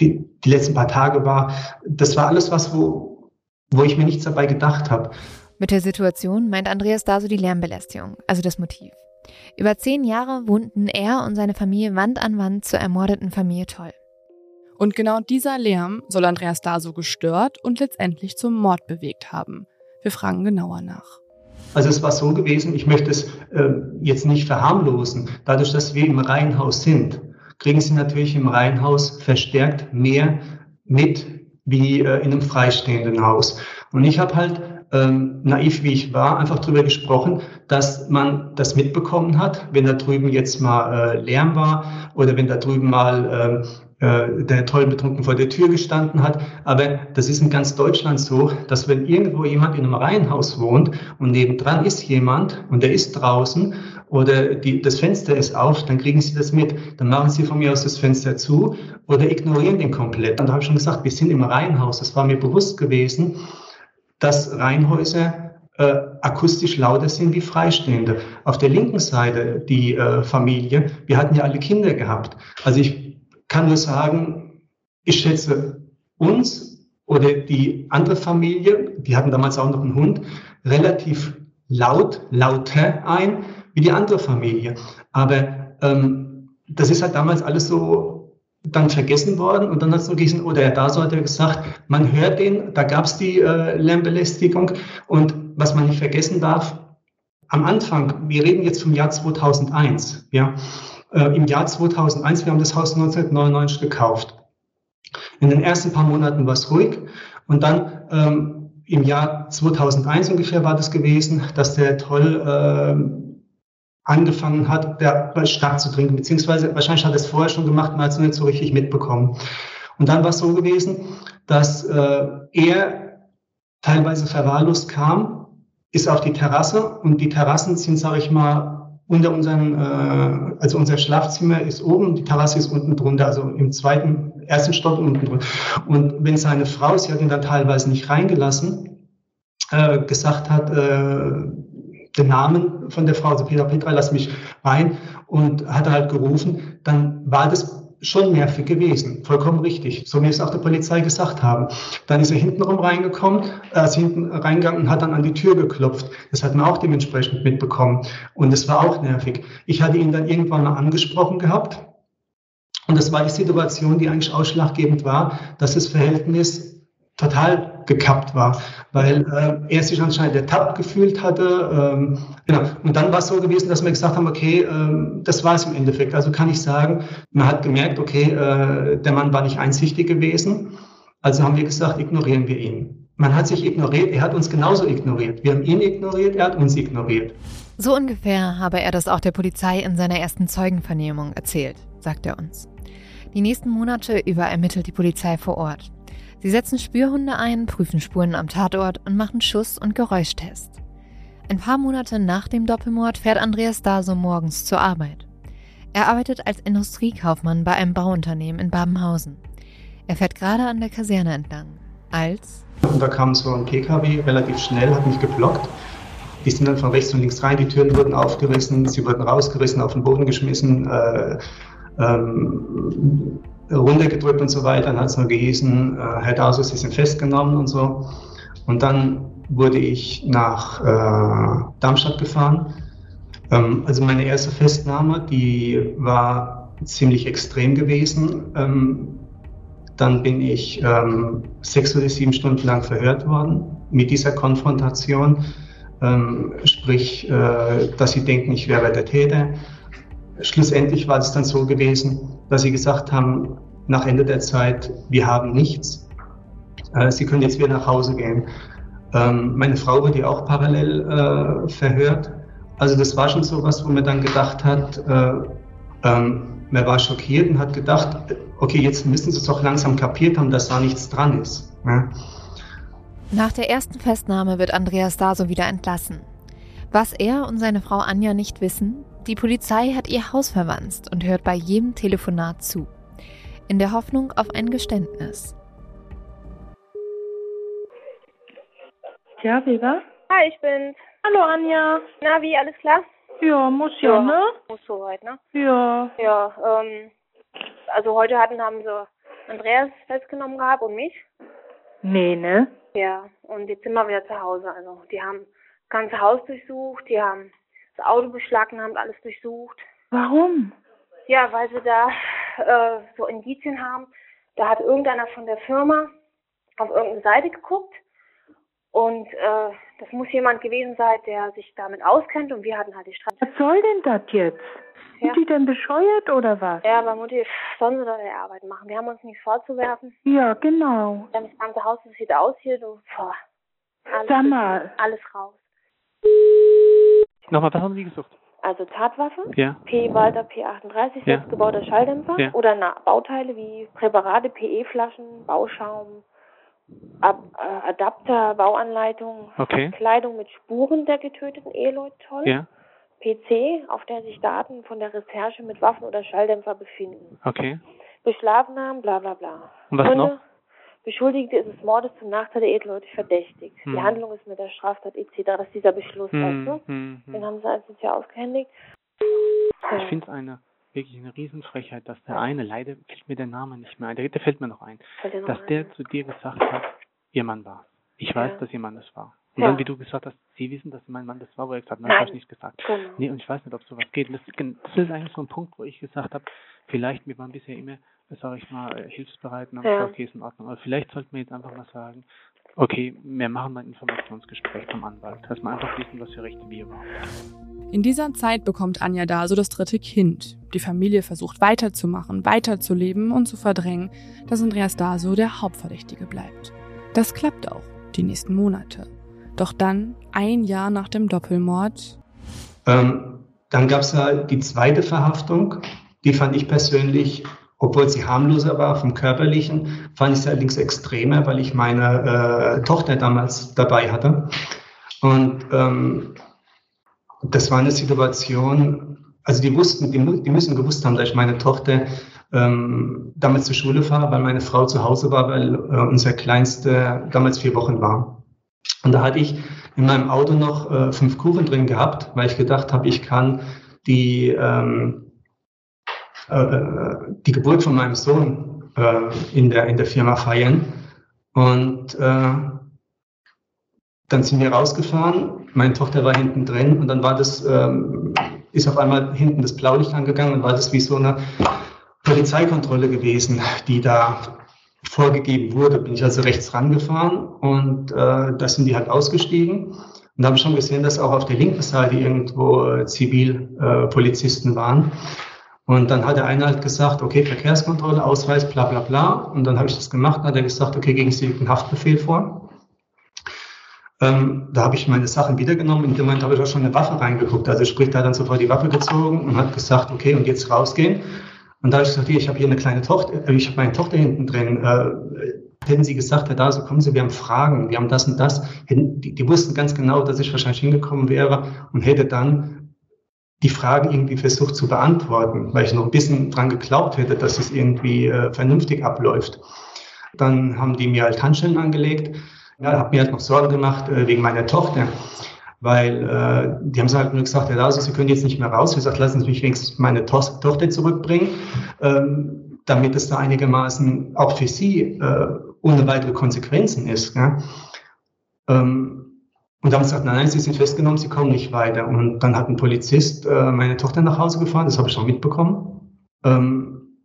die, die letzten paar Tage war. Das war alles was, wo, wo ich mir nichts dabei gedacht habe. Mit der Situation meint Andreas da so die Lärmbelästigung, also das Motiv. Über zehn Jahre wohnten er und seine Familie Wand an Wand zur ermordeten Familie Toll. Und genau dieser Lärm soll Andreas Daso gestört und letztendlich zum Mord bewegt haben. Wir fragen genauer nach. Also es war so gewesen, ich möchte es äh, jetzt nicht verharmlosen. Dadurch, dass wir im Reihenhaus sind, kriegen sie natürlich im Reihenhaus verstärkt mehr mit wie äh, in einem freistehenden Haus. Und ich habe halt ähm, naiv wie ich war, einfach darüber gesprochen, dass man das mitbekommen hat, wenn da drüben jetzt mal äh, Lärm war oder wenn da drüben mal äh, der toll betrunken vor der Tür gestanden hat. Aber das ist in ganz Deutschland so, dass wenn irgendwo jemand in einem Reihenhaus wohnt und nebendran ist jemand und der ist draußen oder die, das Fenster ist auf, dann kriegen sie das mit. Dann machen sie von mir aus das Fenster zu oder ignorieren den komplett. Und da habe ich schon gesagt, wir sind im Reihenhaus. Das war mir bewusst gewesen dass Reihenhäuser äh, akustisch lauter sind wie Freistehende. Auf der linken Seite die äh, Familie, wir hatten ja alle Kinder gehabt. Also ich kann nur sagen, ich schätze uns oder die andere Familie, die hatten damals auch noch einen Hund, relativ laut, lauter ein wie die andere Familie. Aber ähm, das ist halt damals alles so dann vergessen worden und dann hat es nur diesen, oder Herr Daso hat ja gesagt, man hört den, da gab es die äh, Lärmbelästigung und was man nicht vergessen darf, am Anfang, wir reden jetzt vom Jahr 2001, ja, äh, im Jahr 2001, wir haben das Haus 1999 gekauft. In den ersten paar Monaten war es ruhig und dann ähm, im Jahr 2001 ungefähr war das gewesen, dass der Toll äh, angefangen hat, der stark zu trinken, beziehungsweise wahrscheinlich hat er es vorher schon gemacht, es nicht so richtig mitbekommen. Und dann war es so gewesen, dass äh, er teilweise verwahrlost kam, ist auf die Terrasse und die Terrassen sind, sage ich mal, unter unserem, äh, also unser Schlafzimmer ist oben, die Terrasse ist unten drunter, also im zweiten, ersten Stock unten drunter. Und wenn seine Frau, sie hat ihn dann teilweise nicht reingelassen, äh, gesagt hat, äh, den Namen von der Frau, also Peter Petra, lass mich rein und hat halt gerufen, dann war das schon nervig gewesen. Vollkommen richtig. So wie es auch der Polizei gesagt haben. Dann ist er hintenrum reingekommen, äh, ist hinten reingegangen und hat dann an die Tür geklopft. Das hat man auch dementsprechend mitbekommen. Und es war auch nervig. Ich hatte ihn dann irgendwann mal angesprochen gehabt. Und das war die Situation, die eigentlich ausschlaggebend war, dass das Verhältnis total gekappt war, weil äh, er sich anscheinend ertappt gefühlt hatte. Ähm, genau. Und dann war es so gewesen, dass wir gesagt haben, okay, ähm, das war es im Endeffekt. Also kann ich sagen, man hat gemerkt, okay, äh, der Mann war nicht einsichtig gewesen. Also haben wir gesagt, ignorieren wir ihn. Man hat sich ignoriert, er hat uns genauso ignoriert. Wir haben ihn ignoriert, er hat uns ignoriert. So ungefähr habe er das auch der Polizei in seiner ersten Zeugenvernehmung erzählt, sagt er uns. Die nächsten Monate über ermittelt die Polizei vor Ort. Sie setzen Spürhunde ein, prüfen Spuren am Tatort und machen Schuss- und Geräuschtest. Ein paar Monate nach dem Doppelmord fährt Andreas Daso morgens zur Arbeit. Er arbeitet als Industriekaufmann bei einem Bauunternehmen in Babenhausen. Er fährt gerade an der Kaserne entlang, als... Und da kam so ein PKW relativ schnell, hat mich geblockt. Die sind dann von rechts und links rein, die Türen wurden aufgerissen, sie wurden rausgerissen, auf den Boden geschmissen. Äh, ähm, runtergedrückt und so weiter. Dann hat es nur gehießen, äh, Herr Dasus, Sie sind festgenommen und so. Und dann wurde ich nach äh, Darmstadt gefahren. Ähm, also meine erste Festnahme, die war ziemlich extrem gewesen. Ähm, dann bin ich ähm, sechs oder sieben Stunden lang verhört worden mit dieser Konfrontation. Ähm, sprich, äh, dass sie denken, ich wäre der Täter. Schlussendlich war es dann so gewesen, dass sie gesagt haben, nach Ende der Zeit, wir haben nichts. Äh, sie können jetzt wieder nach Hause gehen. Ähm, meine Frau wurde ja auch parallel äh, verhört. Also das war schon so was, wo man dann gedacht hat, äh, ähm, man war schockiert und hat gedacht, okay, jetzt müssen sie es doch langsam kapiert haben, dass da nichts dran ist. Ja. Nach der ersten Festnahme wird Andreas Daso wieder entlassen. Was er und seine Frau Anja nicht wissen, die Polizei hat ihr Haus verwanzt und hört bei jedem Telefonat zu. In der Hoffnung auf ein Geständnis. Ja, Weber? Hi, ich bin's. Hallo, Anja. Na, wie, alles klar? Ja, muss ja, ne? Muss soweit, ne? Ja. Ja, ähm, also heute hatten, haben sie Andreas festgenommen gehabt und mich. Nee, ne? Ja, und jetzt sind wir wieder zu Hause. Also, die haben das ganze Haus durchsucht, die haben das Auto beschlagnahmt, alles durchsucht. Warum? Ja, weil sie da äh, so Indizien haben. Da hat irgendeiner von der Firma auf irgendeine Seite geguckt und äh, das muss jemand gewesen sein, der sich damit auskennt und wir hatten halt die Straße. Was soll denn das jetzt? Ja. Sind die denn bescheuert oder was? Ja, aber Mutti, sollen sie da die Arbeit machen? Wir haben uns nichts vorzuwerfen. Ja, genau. Das ganze Haus, das sieht aus hier, du, boah, alles, Sag mal. alles raus. Nochmal, was haben Sie gesucht? Also Tatwaffe, Ja. P Walter P38, Ja. selbstgebauter Schalldämpfer Ja. oder na, Bauteile wie Präparate, PE-Flaschen, Bauschaum, Ab äh, Adapter, Bauanleitung, Okay. Kleidung mit Spuren der getöteten Eheleute, toll. Ja. PC, auf der sich Daten von der Recherche mit Waffen oder Schalldämpfer befinden. Okay. Beschlagnahmen, bla bla bla. Und was Gründe, noch? Beschuldigte ist des Mordes zum Nachteil der Eheleute verdächtigt. Die Hm. Handlung ist mit der Straftat etc. Das ist dieser Beschluss, Hm, weißt du? hm, Den haben sie also ja ausgehändigt. Ich finde es eine wirklich eine Riesenfrechheit, dass der eine, leider fällt mir der Name nicht mehr ein, der dritte fällt mir noch ein, noch dass ein, der zu dir gesagt hat, ihr Mann war. Ich weiß, Ja. dass ihr Mann das war. Und Ja. dann, wie du gesagt hast, sie wissen, dass mein Mann das war, wo er gesagt hat, nein, Nein. habe ich nicht gesagt. Genau. Nee, und ich weiß nicht, ob sowas geht. Das, das ist eigentlich so ein Punkt, wo ich gesagt habe, vielleicht, wir waren bisher immer, sage ich mal, hilfsbereit und haben Ja. okay, ist in Ordnung. Aber vielleicht sollten wir jetzt einfach mal sagen, okay, wir machen mal ein Informationsgespräch vom Anwalt, dass wir einfach wissen, was für Rechte wir haben. In dieser Zeit bekommt Anja Daso das dritte Kind. Die Familie versucht weiterzumachen, weiterzuleben und zu verdrängen, dass Andreas Daso der Hauptverdächtige bleibt. Das klappt auch die nächsten Monate. Doch dann, ein Jahr nach dem Doppelmord, Ähm, dann gab es ja die zweite Verhaftung. Die fand ich persönlich, obwohl sie harmloser war vom körperlichen, fand ich sie allerdings extremer, weil ich meine äh, Tochter damals dabei hatte. Und ähm, das war eine Situation, also die wussten, die, die müssen gewusst haben, dass ich meine Tochter ähm, damals zur Schule fahre, weil meine Frau zu Hause war, weil äh, unser Kleinste damals vier Wochen war. Und da hatte ich in meinem Auto noch äh, fünf Kuchen drin gehabt, weil ich gedacht habe, ich kann die, ähm, äh, äh, die Geburt von meinem Sohn äh, in, der, in der Firma feiern. Und äh, dann sind wir rausgefahren, meine Tochter war hinten drin und dann war das, ähm, ist auf einmal hinten das Blaulicht angegangen und war das wie so eine Polizeikontrolle gewesen, die da vorgegeben wurde. Bin ich also rechts rangefahren und äh, da sind die halt ausgestiegen. Und da habe ich schon gesehen, dass auch auf der linken Seite irgendwo äh, Zivilpolizisten äh, waren. Und dann hat der eine halt gesagt, okay, Verkehrskontrolle, Ausweis, bla bla bla. Und dann habe ich das gemacht. Hat er gesagt, okay, gegen Sie liegt ein Haftbefehl vor. Ähm, da habe ich meine Sachen wiedergenommen. In dem Moment habe ich auch schon eine Waffe reingeguckt. Also sprich, da hat dann sofort die Waffe gezogen und hat gesagt, okay, und jetzt rausgehen. Und da habe ich gesagt, hier, ich habe hier eine kleine Tochter, äh, ich habe meine Tochter hinten drin. Äh, hätten Sie gesagt, Herr Dase, kommen Sie, wir haben Fragen, wir haben das und das. Die, die wussten ganz genau, dass ich wahrscheinlich hingekommen wäre und hätte dann die Fragen irgendwie versucht zu beantworten, weil ich noch ein bisschen dran geglaubt hätte, dass es irgendwie äh, vernünftig abläuft. Dann haben die mir halt Handschellen angelegt. Ja, habe mir halt noch Sorgen gemacht äh, wegen meiner Tochter, weil äh, die haben halt nur gesagt, Herr Dase, Sie können jetzt nicht mehr raus. Ich gesagt, lassen Sie mich wenigstens meine to Tochter zurückbringen, ähm, damit es da einigermaßen auch für Sie äh, ohne weitere Konsequenzen ist. Ja? Ähm, und dann haben sie gesagt, nein, nein, Sie sind festgenommen, Sie kommen nicht weiter. Und dann hat ein Polizist äh, meine Tochter nach Hause gefahren, das habe ich schon mitbekommen. Ähm,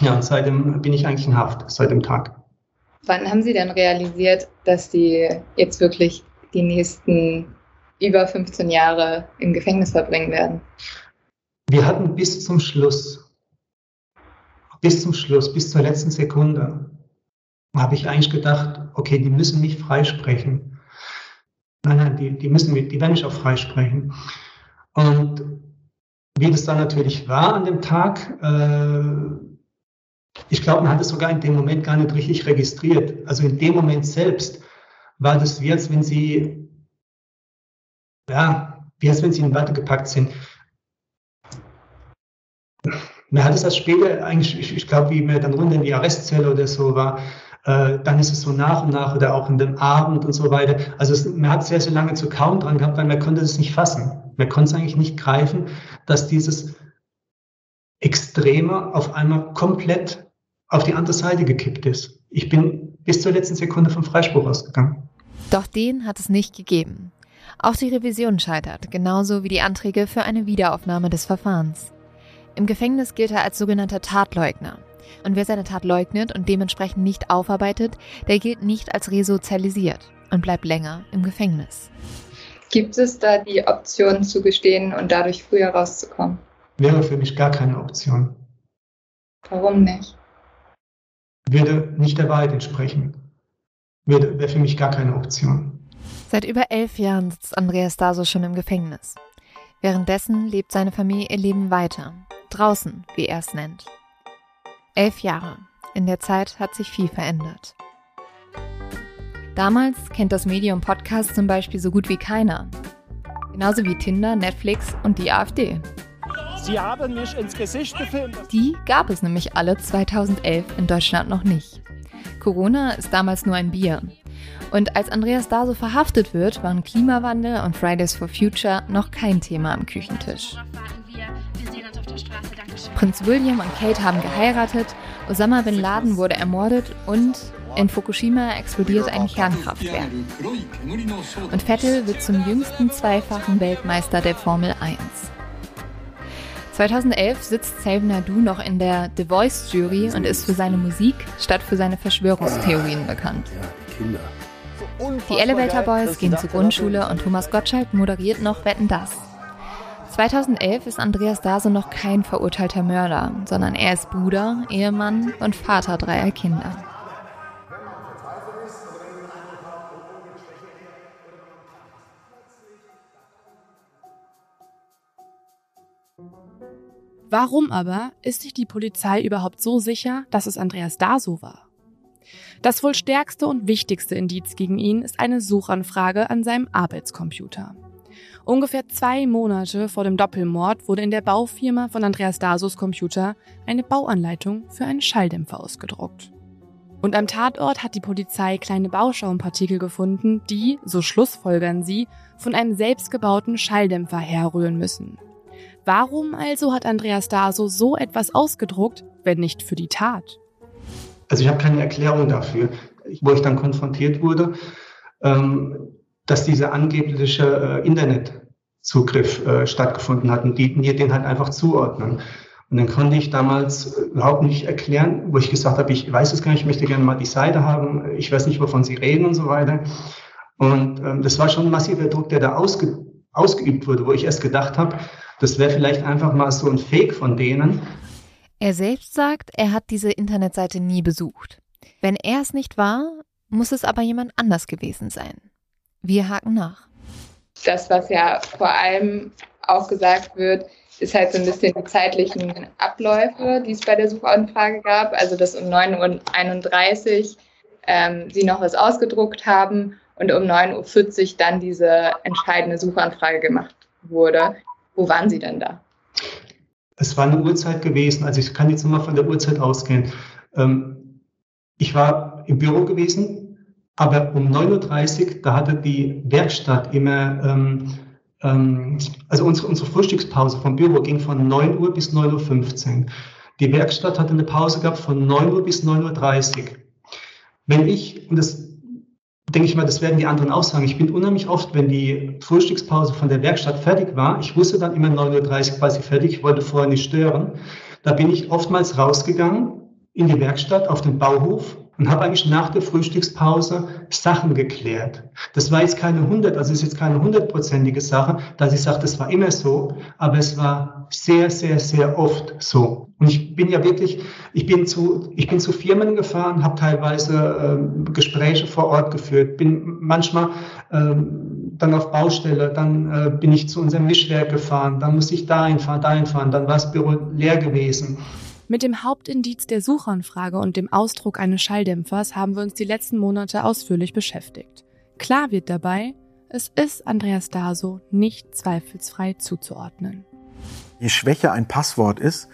ja, und seitdem bin ich eigentlich in Haft, seit dem Tag. Wann haben Sie denn realisiert, dass Sie jetzt wirklich die nächsten über 15 Jahre im Gefängnis verbringen werden? Wir hatten bis zum Schluss, bis zum Schluss, bis zur letzten Sekunde, habe ich eigentlich gedacht, okay, die müssen mich freisprechen. Nein, nein, die, die müssen die werden mich auch freisprechen. Und wie das dann natürlich war an dem Tag, äh, ich glaube, man hat es sogar in dem Moment gar nicht richtig registriert. Also in dem Moment selbst war das wie, als wenn sie, ja, wie als wenn sie in Watte gepackt sind. Man hat es erst später eigentlich, ich, ich glaube, wie man dann runter in die Arrestzelle oder so war, Äh, dann ist es so nach und nach oder auch in dem Abend und so weiter. Also es, man hat sehr, sehr lange zu kaum dran gehabt, weil man konnte es nicht fassen. Man konnte es eigentlich nicht greifen, dass dieses Extreme auf einmal komplett auf die andere Seite gekippt ist. Ich bin bis zur letzten Sekunde vom Freispruch ausgegangen. Doch den hat es nicht gegeben. Auch die Revision scheitert, genauso wie die Anträge für eine Wiederaufnahme des Verfahrens. Im Gefängnis gilt er als sogenannter Tatleugner. Und wer seine Tat leugnet und dementsprechend nicht aufarbeitet, der gilt nicht als resozialisiert und bleibt länger im Gefängnis. Gibt es da die Option zu gestehen und dadurch früher rauszukommen? Wäre für mich gar keine Option. Warum nicht? Würde nicht der Wahrheit entsprechen. Wäre, wäre für mich gar keine Option. Seit über elf Jahren sitzt Andreas Daso schon im Gefängnis. Währenddessen lebt seine Familie ihr Leben weiter. Draußen, wie er es nennt. Elf Jahre. In der Zeit hat sich viel verändert. Damals kennt das Medium Podcast zum Beispiel so gut wie keiner. Genauso wie Tinder, Netflix und die AfD. Sie haben mich ins Gesicht gefilmt. Die gab es nämlich alle 2011 in Deutschland noch nicht. Corona ist damals nur ein Bier. Und als Andreas Daso verhaftet wird, waren Klimawandel und Fridays for Future noch kein Thema am Küchentisch. Prinz William und Kate haben geheiratet, Osama bin Laden wurde ermordet und in Fukushima explodiert ein Kernkraftwerk. Und Vettel wird zum jüngsten zweifachen Weltmeister der Formel 1. 2011 sitzt Save Nadu noch in der The Voice Jury und ist für seine Musik statt für seine Verschwörungstheorien bekannt. Die Elevator Boys gehen zur Grundschule und Thomas Gottschalk moderiert noch Wetten das. 2011 ist Andreas Dase noch kein verurteilter Mörder, sondern er ist Bruder, Ehemann und Vater dreier Kinder. Warum aber ist sich die Polizei überhaupt so sicher, dass es Andreas Daso war? Das wohl stärkste und wichtigste Indiz gegen ihn ist eine Suchanfrage an seinem Arbeitscomputer. Ungefähr zwei Monate vor dem Doppelmord wurde in der Baufirma von Andreas Dasos Computer eine Bauanleitung für einen Schalldämpfer ausgedruckt. Und am Tatort hat die Polizei kleine Bauschaumpartikel gefunden, die, so schlussfolgern sie, von einem selbstgebauten Schalldämpfer herrühren müssen. Warum also hat Andreas Daso so etwas ausgedruckt, wenn nicht für die Tat? Also ich habe keine Erklärung dafür, wo ich dann konfrontiert wurde. Ähm, dass dieser angebliche äh, Internetzugriff äh, stattgefunden hat und die mir den halt einfach zuordnen. Und dann konnte ich damals überhaupt nicht erklären, wo ich gesagt habe, ich weiß es gar nicht, ich möchte gerne mal die Seite haben, ich weiß nicht, wovon Sie reden und so weiter. Und ähm, das war schon ein massiver Druck, der da ausge, ausgeübt wurde, wo ich erst gedacht habe, das wäre vielleicht einfach mal so ein Fake von denen. Er selbst sagt, er hat diese Internetseite nie besucht. Wenn er es nicht war, muss es aber jemand anders gewesen sein. Wir haken nach. Das, was ja vor allem auch gesagt wird, ist halt so ein bisschen die zeitlichen Abläufe, die es bei der Suchanfrage gab. Also, dass um 9.31 Uhr ähm, sie noch was ausgedruckt haben und um 9.40 Uhr dann diese entscheidende Suchanfrage gemacht wurde. Wo waren Sie denn da? Es war eine Uhrzeit gewesen, also ich kann jetzt nur mal von der Uhrzeit ausgehen. Ähm, ich war im Büro gewesen, aber um 9.30 Uhr, da hatte die Werkstatt immer, ähm, ähm, also unsere, unsere Frühstückspause vom Büro ging von 9 Uhr bis 9.15 Uhr. Die Werkstatt hatte eine Pause gehabt von 9 Uhr bis 9.30 Uhr. Wenn ich, und das denke ich mal, das werden die anderen auch sagen, ich bin unheimlich oft, wenn die Frühstückspause von der Werkstatt fertig war, ich wusste dann immer 9.30 Uhr quasi fertig, ich wollte vorher nicht stören, da bin ich oftmals rausgegangen in die Werkstatt auf den Bauhof und habe eigentlich nach der Frühstückspause Sachen geklärt. Das war jetzt keine hundert, also ist jetzt keine hundertprozentige Sache, dass ich sage, das war immer so, aber es war sehr, sehr, sehr oft so. Und ich bin ja wirklich, ich bin zu, ich bin zu Firmen gefahren, habe teilweise ähm, Gespräche vor Ort geführt, bin manchmal ähm, dann auf Baustelle, dann äh, bin ich zu unserem Mischwerk gefahren, dann muss ich dahin fahren, dahin fahren, dann war das Büro leer gewesen. Mit dem Hauptindiz der Suchanfrage und dem Ausdruck eines Schalldämpfers haben wir uns die letzten Monate ausführlich beschäftigt. Klar wird dabei, es ist Andreas Daso nicht zweifelsfrei zuzuordnen. Je schwächer ein Passwort ist,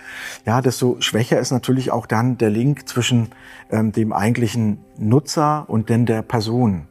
ja, desto schwächer ist natürlich auch dann der Link zwischen ähm, dem eigentlichen Nutzer und denn der Person.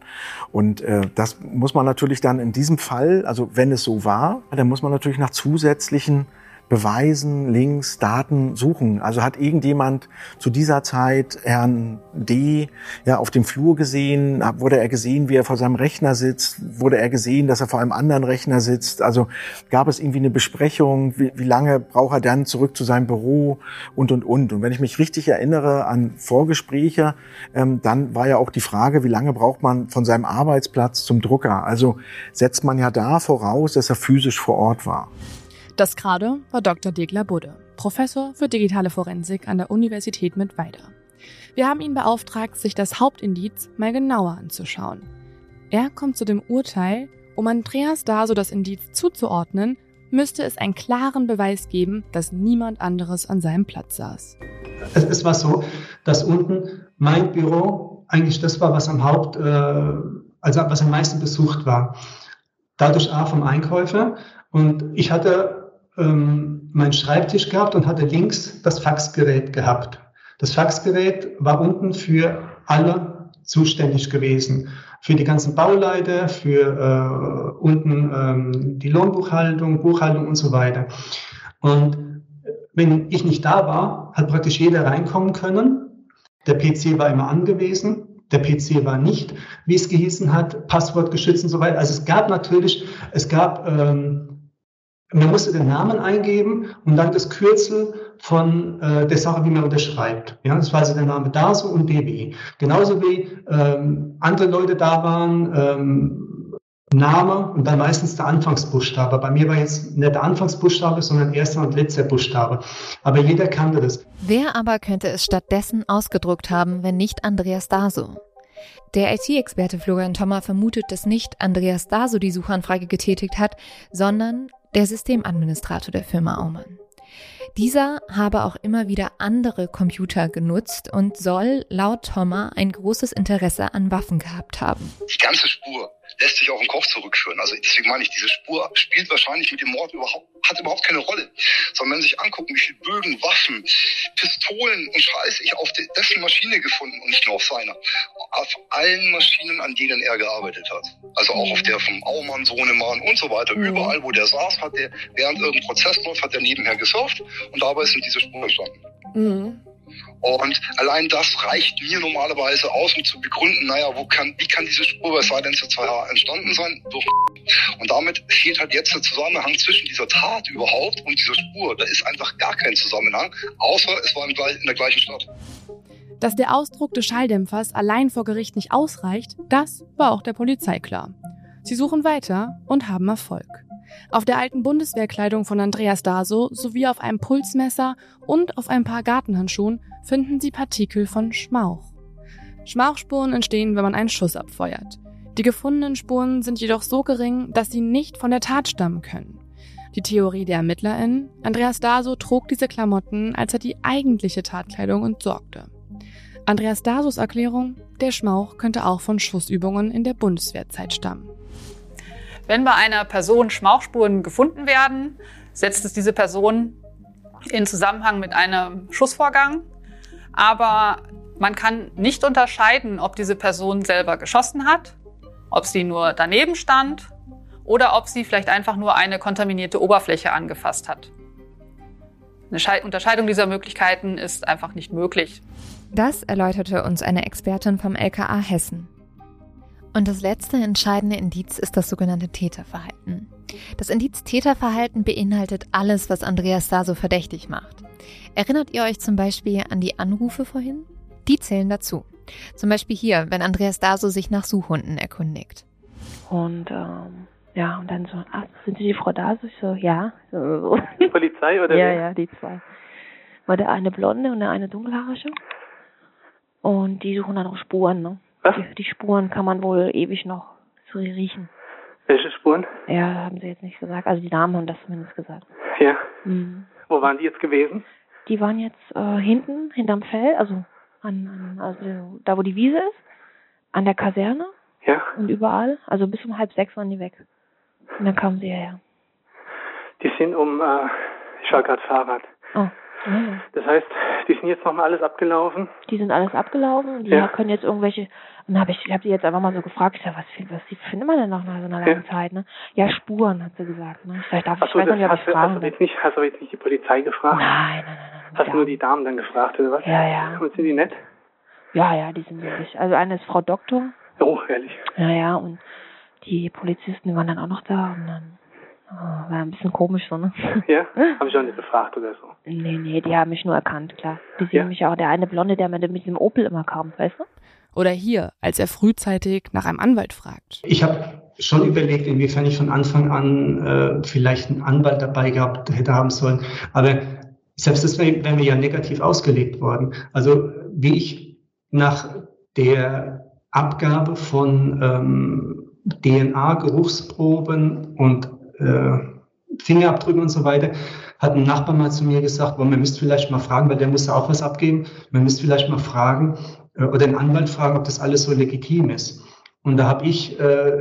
Und äh, das muss man natürlich dann in diesem Fall, also wenn es so war, dann muss man natürlich nach zusätzlichen Beweisen, Links, Daten suchen. Also hat irgendjemand zu dieser Zeit Herrn D. ja auf dem Flur gesehen? Wurde er gesehen, wie er vor seinem Rechner sitzt? Wurde er gesehen, dass er vor einem anderen Rechner sitzt? Also gab es irgendwie eine Besprechung? Wie, wie lange braucht er dann zurück zu seinem Büro? Und, und, und. Und wenn ich mich richtig erinnere an Vorgespräche, ähm, dann war ja auch die Frage, wie lange braucht man von seinem Arbeitsplatz zum Drucker? Also setzt man ja da voraus, dass er physisch vor Ort war. Das gerade war Dr. Degler Budde, Professor für digitale Forensik an der Universität Mittweida. Wir haben ihn beauftragt, sich das Hauptindiz mal genauer anzuschauen. Er kommt zu dem Urteil, um Andreas Daso das Indiz zuzuordnen, müsste es einen klaren Beweis geben, dass niemand anderes an seinem Platz saß. Es, es war so, dass unten mein Büro eigentlich das war, was am Haupt, äh, also was am meisten besucht war. Dadurch A vom Einkäufer und ich hatte ähm, meinen Schreibtisch gehabt und hatte links das Faxgerät gehabt. Das Faxgerät war unten für alle zuständig gewesen. Für die ganzen Bauleiter, für äh, unten ähm, die Lohnbuchhaltung, Buchhaltung und so weiter. Und wenn ich nicht da war, hat praktisch jeder reinkommen können. Der PC war immer angewiesen. Der PC war nicht, wie es gehießen hat, Passwort geschützt und so weiter. Also es gab natürlich, es gab ähm, man musste den Namen eingeben und dann das Kürzel von äh, der Sache, wie man unterschreibt. Ja, das war also der Name DASO und DBE. Genauso wie ähm, andere Leute da waren, ähm, Name und dann meistens der Anfangsbuchstabe. Bei mir war jetzt nicht der Anfangsbuchstabe, sondern erster und letzter Buchstabe. Aber jeder kannte das. Wer aber könnte es stattdessen ausgedruckt haben, wenn nicht Andreas Daso? Der IT-Experte Florian Thommer vermutet, dass nicht Andreas Daso die Suchanfrage getätigt hat, sondern der Systemadministrator der Firma Aumann. Dieser habe auch immer wieder andere Computer genutzt und soll laut Thommer ein großes Interesse an Waffen gehabt haben. Die ganze Spur lässt sich auf den Koch zurückführen. Also deswegen meine ich, diese Spur spielt wahrscheinlich mit dem Mord überhaupt, hat überhaupt keine Rolle. Sondern wenn Sie sich angucken, wie viele Bögen, Waffen, Pistolen und Scheiß ich auf dessen Maschine gefunden und nicht nur auf seiner. Auf allen Maschinen, an denen er gearbeitet hat. Also auch auf der vom Aumann, Sohnemann und so weiter. Mhm. Überall, wo der saß, hat der, während irgendein Prozess läuft, hat er nebenher gesurft und dabei sind diese Spuren entstanden. Mhm. Und allein das reicht mir normalerweise aus, um zu begründen, naja, wo kann, wie kann diese Spur bei Silence 2H entstanden sein? Und damit fehlt halt jetzt der Zusammenhang zwischen dieser Tat überhaupt und dieser Spur. Da ist einfach gar kein Zusammenhang, außer es war in der gleichen Stadt. Dass der Ausdruck des Schalldämpfers allein vor Gericht nicht ausreicht, das war auch der Polizei klar. Sie suchen weiter und haben Erfolg. Auf der alten Bundeswehrkleidung von Andreas Daso sowie auf einem Pulsmesser und auf ein paar Gartenhandschuhen finden sie Partikel von Schmauch. Schmauchspuren entstehen, wenn man einen Schuss abfeuert. Die gefundenen Spuren sind jedoch so gering, dass sie nicht von der Tat stammen können. Die Theorie der ErmittlerInnen, Andreas Daso trug diese Klamotten, als er die eigentliche Tatkleidung entsorgte. Andreas Dasos Erklärung, der Schmauch könnte auch von Schussübungen in der Bundeswehrzeit stammen. Wenn bei einer Person Schmauchspuren gefunden werden, setzt es diese Person in Zusammenhang mit einem Schussvorgang. Aber man kann nicht unterscheiden, ob diese Person selber geschossen hat, ob sie nur daneben stand oder ob sie vielleicht einfach nur eine kontaminierte Oberfläche angefasst hat. Eine Unterscheidung dieser Möglichkeiten ist einfach nicht möglich. Das erläuterte uns eine Expertin vom LKA Hessen. Und das letzte entscheidende Indiz ist das sogenannte Täterverhalten. Das Indiz Täterverhalten beinhaltet alles, was Andreas da so verdächtig macht. Erinnert ihr euch zum Beispiel an die Anrufe vorhin? Die zählen dazu. Zum Beispiel hier, wenn Andreas Daso sich nach Suchhunden erkundigt. Und ähm, ja, und dann so, ach, sind Sie die Frau Daso? Ich so, ja. Die Polizei oder Ja, wer? ja, die zwei. War der eine blonde und der eine dunkelhaarige. Und die suchen dann auch Spuren, ne? Was? Die, die Spuren kann man wohl ewig noch so riechen. Welche Spuren? Ja, haben sie jetzt nicht gesagt. Also die Damen haben das zumindest gesagt. Ja. Mhm. Wo waren die jetzt gewesen? Die waren jetzt äh, hinten, hinterm Feld, also an, an also da wo die Wiese ist, an der Kaserne Ja. und überall. Also bis um halb sechs waren die weg. Und dann kamen sie hierher. Die sind um, äh, Ich fahre gerade Fahrrad. Oh. Ja. Das heißt, die sind jetzt nochmal alles abgelaufen? Die sind alles abgelaufen. Die Ja. können jetzt irgendwelche. Und dann habe ich, ich habe die jetzt einfach mal so gefragt. Ich sag, was, was findet man denn noch nach so einer langen Zeit? Ne? Ja, Spuren, hat sie gesagt. Ne? Ich, sag, ich, darf, ich weiß nicht, ob ich hast, du, hast, fragen du darf. jetzt nicht, hast du jetzt nicht die Polizei gefragt? Nein, nein, nein. Hast du nur die Damen dann gefragt, oder was? Ja, ja. Und sind die nett? Ja, ja, die sind wirklich. Also eine ist Frau Doktor. Oh, ehrlich. Ja, ja, und die Polizisten, waren dann auch noch da und dann war ein bisschen komisch so, ne? Ja? Habe ich auch nicht gefragt oder so. Nee, nee, die haben mich nur erkannt, klar. Die sehen mich auch, der eine Blonde, der mit dem- mit dem Opel immer kam, weißt du? Oder hier, als er frühzeitig nach einem Anwalt fragt. Ich habe schon überlegt, inwiefern ich von Anfang an äh, vielleicht einen Anwalt dabei gehabt hätte haben sollen. Aber selbst das wäre wär mir ja negativ ausgelegt worden. Also wie ich nach der Abgabe von ähm, DNA, Geruchsproben und äh, Fingerabdrücken und so weiter, hat ein Nachbar mal zu mir gesagt, boah, man müsste vielleicht mal fragen, weil der musste auch was abgeben, man müsste vielleicht mal fragen äh, oder den Anwalt fragen, ob das alles so legitim ist. Und da habe ich äh,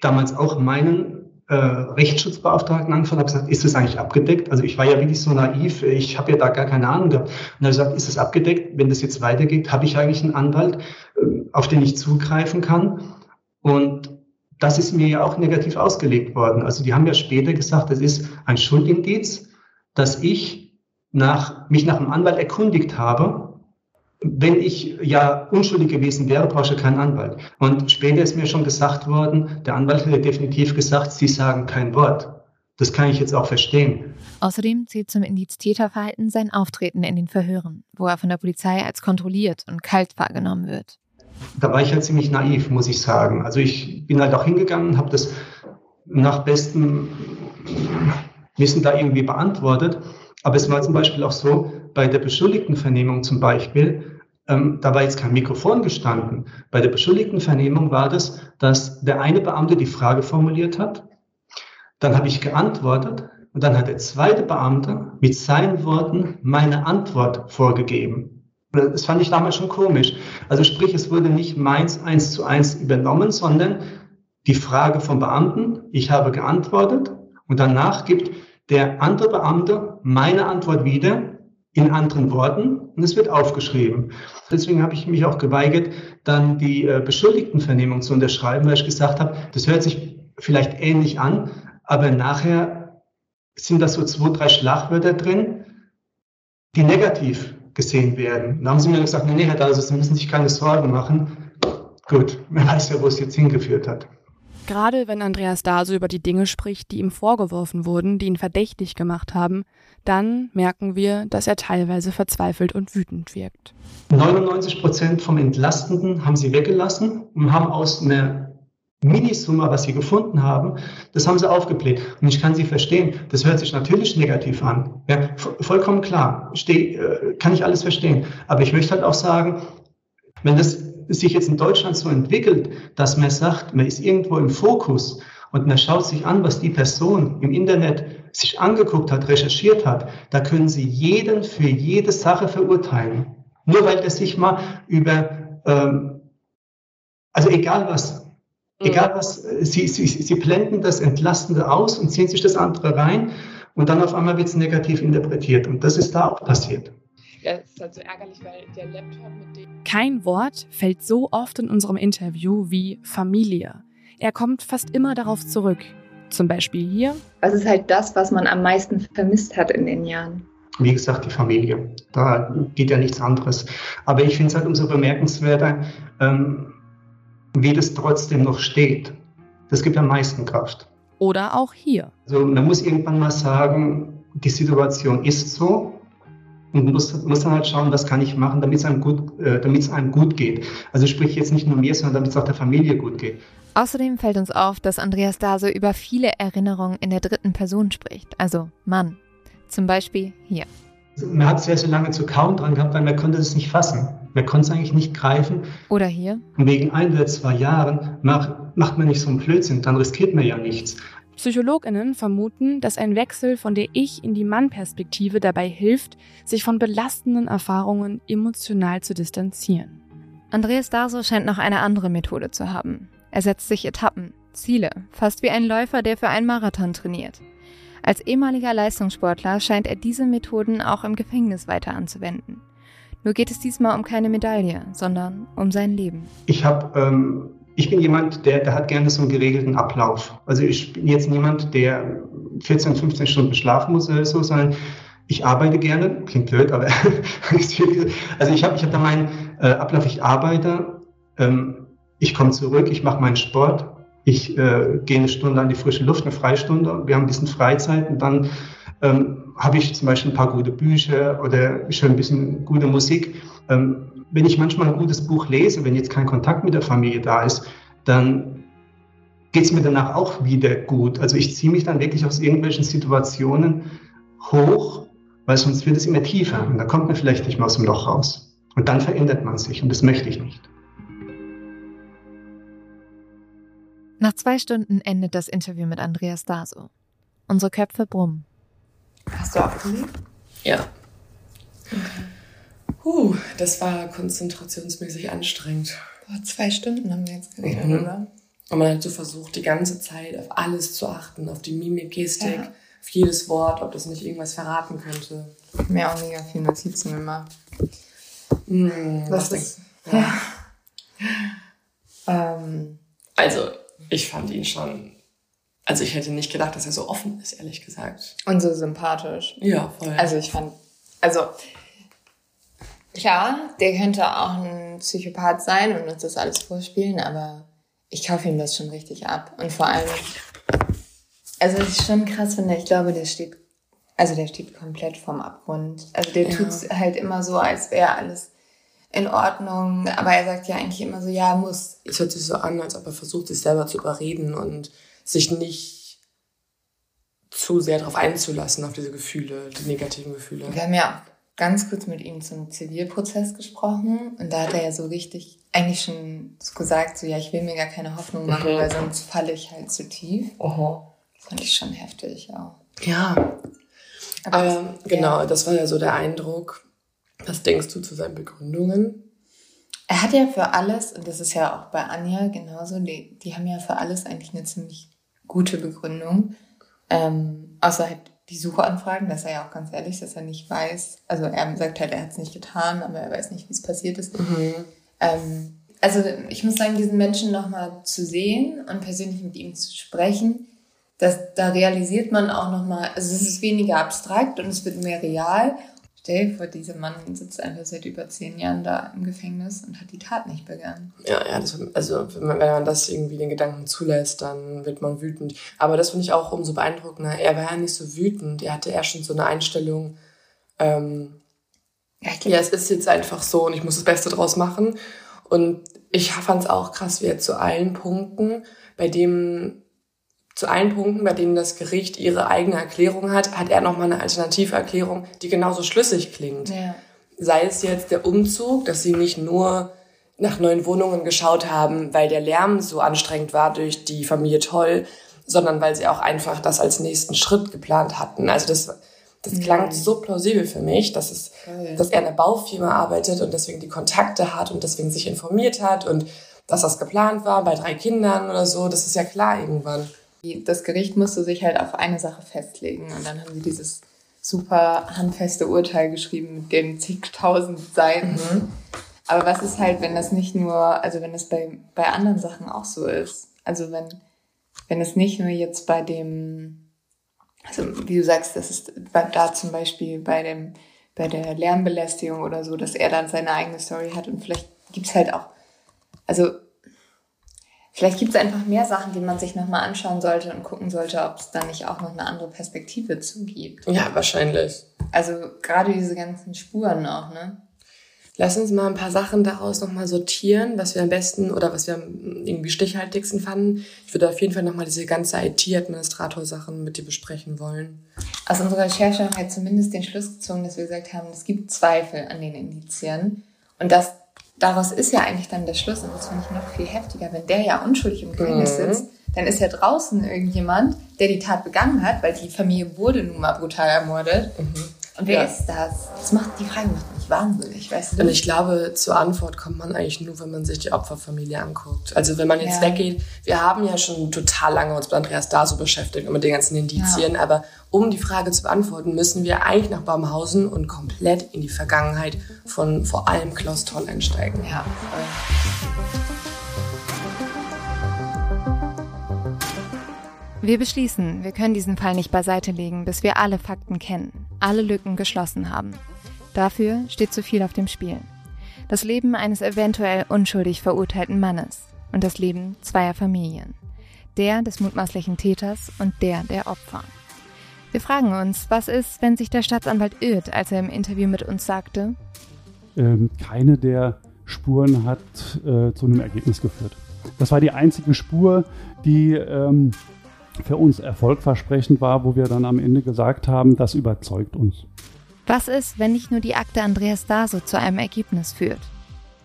damals auch meinen äh, Rechtsschutzbeauftragten angefragt und habe gesagt, ist das eigentlich abgedeckt? Also ich war ja wirklich so naiv, ich habe ja da gar keine Ahnung gehabt. Und er hat gesagt, ist das abgedeckt? Wenn das jetzt weitergeht, habe ich eigentlich einen Anwalt, äh, auf den ich zugreifen kann? Und das ist mir ja auch negativ ausgelegt worden. Also die haben ja später gesagt, das ist ein Schuldindiz, dass ich nach, mich nach einem Anwalt erkundigt habe. Wenn ich ja unschuldig gewesen wäre, brauche ich keinen Anwalt. Und später ist mir schon gesagt worden, der Anwalt hätte definitiv gesagt, Sie sagen kein Wort. Das kann ich jetzt auch verstehen. Außerdem zählt zum Indiz Täterverhalten sein Auftreten in den Verhören, wo er von der Polizei als kontrolliert und kalt wahrgenommen wird. Da war ich halt ziemlich naiv, muss ich sagen. Also ich bin halt auch hingegangen, habe das nach bestem Wissen da irgendwie beantwortet. Aber es war zum Beispiel auch so, bei der Beschuldigtenvernehmung zum Beispiel, ähm, da war jetzt kein Mikrofon gestanden. Bei der Beschuldigtenvernehmung war das, dass der eine Beamte die Frage formuliert hat, dann habe ich geantwortet und dann hat der zweite Beamte mit seinen Worten meine Antwort vorgegeben. Das fand ich damals schon komisch. Also sprich, es wurde nicht meins eins zu eins übernommen, sondern die Frage vom Beamten, ich habe geantwortet und danach gibt der andere Beamte meine Antwort wieder in anderen Worten und es wird aufgeschrieben. Deswegen habe ich mich auch geweigert, dann die äh, Beschuldigtenvernehmung zu unterschreiben, weil ich gesagt habe, das hört sich vielleicht ähnlich an, aber nachher sind da so zwei, drei Schlagwörter drin, die negativ gesehen werden. Da haben sie mir gesagt, nee, Herr Dallus, Sie müssen sich keine Sorgen machen. Gut, man weiß ja, wo es jetzt hingeführt hat. Gerade wenn Andreas Dase über die Dinge spricht, die ihm vorgeworfen wurden, die ihn verdächtig gemacht haben, dann merken wir, dass er teilweise verzweifelt und wütend wirkt. 99 Prozent vom Entlastenden haben sie weggelassen und haben aus einer Minisumme, was sie gefunden haben, das haben sie aufgebläht. Und ich kann sie verstehen. Das hört sich natürlich negativ an. Ja, vollkommen klar. Steh, äh, kann ich alles verstehen. Aber ich möchte halt auch sagen, wenn das sich jetzt in Deutschland so entwickelt, dass man sagt, man ist irgendwo im Fokus und man schaut sich an, was die Person im Internet sich angeguckt hat, recherchiert hat, da können Sie jeden für jede Sache verurteilen. Nur weil der sich mal über, ähm, also egal was, egal was, Sie, Sie, Sie blenden das Entlastende aus und ziehen sich das andere rein und dann auf einmal wird es negativ interpretiert. Und das ist da auch passiert. Ja, es ist halt so ärgerlich, weil der Laptop mit dem. Kein Wort fällt so oft in unserem Interview wie Familie. Er kommt fast immer darauf zurück. Zum Beispiel hier. Was ist halt das, was man am meisten vermisst hat in den Jahren? Wie gesagt, die Familie. Da geht ja nichts anderes. Aber ich finde es halt umso bemerkenswerter, ähm, wie das trotzdem noch steht. Das gibt am meisten Kraft. Oder auch hier. Also man muss irgendwann mal sagen, die Situation ist so und muss, muss dann halt schauen, was kann ich machen, damit es einem gut, äh, einem gut geht. Also sprich jetzt nicht nur mir, sondern damit es auch der Familie gut geht. Außerdem fällt uns auf, dass Andreas Dase über viele Erinnerungen in der dritten Person spricht, also Mann. Zum Beispiel hier. Man hat sehr, sehr lange zu kauen dran gehabt, weil man konnte es nicht fassen. Man konnte es eigentlich nicht greifen. Oder hier. Wegen ein oder zwei Jahren macht, macht man nicht so einen Blödsinn, dann riskiert man ja nichts. PsychologInnen vermuten, dass ein Wechsel von der Ich- in die Mann-Perspektive dabei hilft, sich von belastenden Erfahrungen emotional zu distanzieren. Andreas Darso scheint noch eine andere Methode zu haben. Er setzt sich Etappen, Ziele, fast wie ein Läufer, der für einen Marathon trainiert. Als ehemaliger Leistungssportler scheint er diese Methoden auch im Gefängnis weiter anzuwenden. Nur geht es diesmal um keine Medaille, sondern um sein Leben. Ich habe, ähm, ich bin jemand, der, der hat gerne so einen geregelten Ablauf. Also ich bin jetzt niemand, der 14, 15 Stunden schlafen muss oder so, sondern ich arbeite gerne. Klingt blöd, aber also ich habe, ich habe da meinen äh, Ablauf. Ich arbeite, ähm, ich komme zurück, ich mache meinen Sport, ich äh, gehe eine Stunde an die frische Luft, eine Freistunde. Wir haben ein bisschen Freizeit und dann ähm, habe ich zum Beispiel ein paar gute Bücher oder schon ein bisschen gute Musik. Ähm, wenn ich manchmal ein gutes Buch lese, wenn jetzt kein Kontakt mit der Familie da ist, dann geht es mir danach auch wieder gut. Also ich ziehe mich dann wirklich aus irgendwelchen Situationen hoch, weil sonst wird es immer tiefer und da kommt man vielleicht nicht mehr aus dem Loch raus. Und dann verändert man sich und das möchte ich nicht. Nach zwei Stunden endet das Interview mit Andreas Daso. Unsere Köpfe brummen. Hast du abgelegt? Ja. Okay. Huh, das war konzentrationsmäßig anstrengend. Boah, zwei Stunden haben wir jetzt geredet, Mhm. oder? Und man hat so versucht, die ganze Zeit auf alles zu achten, auf die Mimik, Gestik, Ja. auf jedes Wort, ob das nicht irgendwas verraten könnte. Mir auch mega viel Notizen gemacht. Hm, Was was ist- denkst Ähm, Also, ich fand ihn schon. Also, ich hätte nicht gedacht, dass er so offen ist, ehrlich gesagt. und so sympathisch. Ja, voll. Also ich fand, also klar, der könnte auch ein Psychopath sein und uns das alles vorspielen, aber ich kaufe ihm das schon richtig ab. Und vor allem, also es ist schon krass, finde ich, ich glaube, der steht, also der steht komplett vorm Abgrund. Also der Ja. tut's halt immer so, als wäre alles in Ordnung, aber er sagt ja eigentlich immer so, ja, muss. Es hört sich so an, als ob er versucht, sich selber zu überreden und sich nicht zu sehr darauf einzulassen, auf diese Gefühle, die negativen Gefühle. Wir haben ja auch ganz kurz mit ihm zum Zivilprozess gesprochen und da hat er ja so richtig eigentlich schon so gesagt, so ja, ich will mir gar keine Hoffnung machen, Mhm. weil sonst falle ich halt zu tief. Oho. Fand ich schon heftig auch. Ja. Aber Aber das- genau, das war ja so der Eindruck. Was denkst du zu seinen Begründungen? Er hat ja für alles, und das ist ja auch bei Anja genauso, die, die haben ja für alles eigentlich eine ziemlich gute Begründung. Ähm, außer halt die Suchanfragen, dass er ja auch ganz ehrlich, dass er nicht weiß. Also er sagt halt, er hat es nicht getan, aber er weiß nicht, wie es passiert ist. Mhm. Ähm, also ich muss sagen, diesen Menschen nochmal zu sehen und persönlich mit ihm zu sprechen, das, da realisiert man auch nochmal, also es ist weniger abstrakt und es wird mehr real. Stell dir vor, dieser Mann sitzt einfach seit über zehn Jahren da im Gefängnis und hat die Tat nicht begangen. Ja, ja, das, also wenn man, wenn man das irgendwie den Gedanken zulässt, dann wird man wütend. Aber das finde ich auch umso beeindruckender. Er war ja nicht so wütend. Er hatte eher schon so eine Einstellung, ähm, ja, es ist jetzt einfach so und ich muss das Beste draus machen. Und ich fand es auch krass, wie er zu allen Punkten, bei dem zu allen Punkten, bei denen das Gericht ihre eigene Erklärung hat, hat er nochmal eine alternative Erklärung, die genauso schlüssig klingt. Ja. Sei es jetzt der Umzug, dass sie nicht nur nach neuen Wohnungen geschaut haben, weil der Lärm so anstrengend war durch die Familie Toll, sondern weil sie auch einfach das als nächsten Schritt geplant hatten. Also das, das klang Mhm. so plausibel für mich, dass es, dass er in einer Baufirma arbeitet und deswegen die Kontakte hat und deswegen sich informiert hat und dass das geplant war bei drei Kindern oder so. Das ist ja klar irgendwann. Das Gericht musste sich halt auf eine Sache festlegen und dann haben sie dieses super handfeste Urteil geschrieben mit den zigtausend Seiten. Aber was ist halt, wenn das nicht nur, also wenn es bei, bei anderen Sachen auch so ist? Also wenn, wenn es nicht nur jetzt bei dem, also wie du sagst, das ist da zum Beispiel bei dem, bei der Lärmbelästigung oder so, dass er dann seine eigene Story hat und vielleicht gibt's halt auch, also Vielleicht gibt es einfach mehr Sachen, die man sich nochmal anschauen sollte und gucken sollte, ob es da nicht auch noch eine andere Perspektive zu gibt. Ja, wahrscheinlich. Also gerade diese ganzen Spuren auch, ne? Lass uns mal ein paar Sachen daraus nochmal sortieren, was wir am besten oder was wir am irgendwie stichhaltigsten fanden. Ich würde auf jeden Fall nochmal diese ganze IT-Administrator-Sachen mit dir besprechen wollen. Aus unserer Recherche haben wir zumindest den Schluss gezogen, dass wir gesagt haben, es gibt Zweifel an den Indizien. Und das, daraus ist ja eigentlich dann der Schluss, und das finde ich noch viel heftiger, wenn der ja unschuldig im Gefängnis Mhm. sitzt, dann ist ja draußen irgendjemand, der die Tat begangen hat, weil die Familie wurde nun mal brutal ermordet. Und wer Ja. ist das? Das macht, die Frage macht mich wahnsinnig, weißt du? Und ich glaube, zur Antwort kommt man eigentlich nur, wenn man sich die Opferfamilie anguckt. Also wenn man jetzt Ja. weggeht, wir haben ja schon total lange uns mit Andreas Daso beschäftigt und mit den ganzen Indizien, Ja. aber um die Frage zu beantworten, müssen wir eigentlich nach Baumhausen und komplett in die Vergangenheit von vor allem Klaus Toll einsteigen. Ja. Wir beschließen, wir können diesen Fall nicht beiseite legen, bis wir alle Fakten kennen, alle Lücken geschlossen haben. Dafür steht zu viel auf dem Spiel. Das Leben eines eventuell unschuldig verurteilten Mannes und das Leben zweier Familien. Der des mutmaßlichen Täters und der der Opfer. Wir fragen uns, was ist, wenn sich der Staatsanwalt irrt, als er im Interview mit uns sagte, ähm, keine der Spuren hat äh, zu einem Ergebnis geführt. Das war die einzige Spur, die ähm, für uns erfolgversprechend war, wo wir dann am Ende gesagt haben, das überzeugt uns. Was ist, wenn nicht nur die Akte Andreas Daso zu einem Ergebnis führt?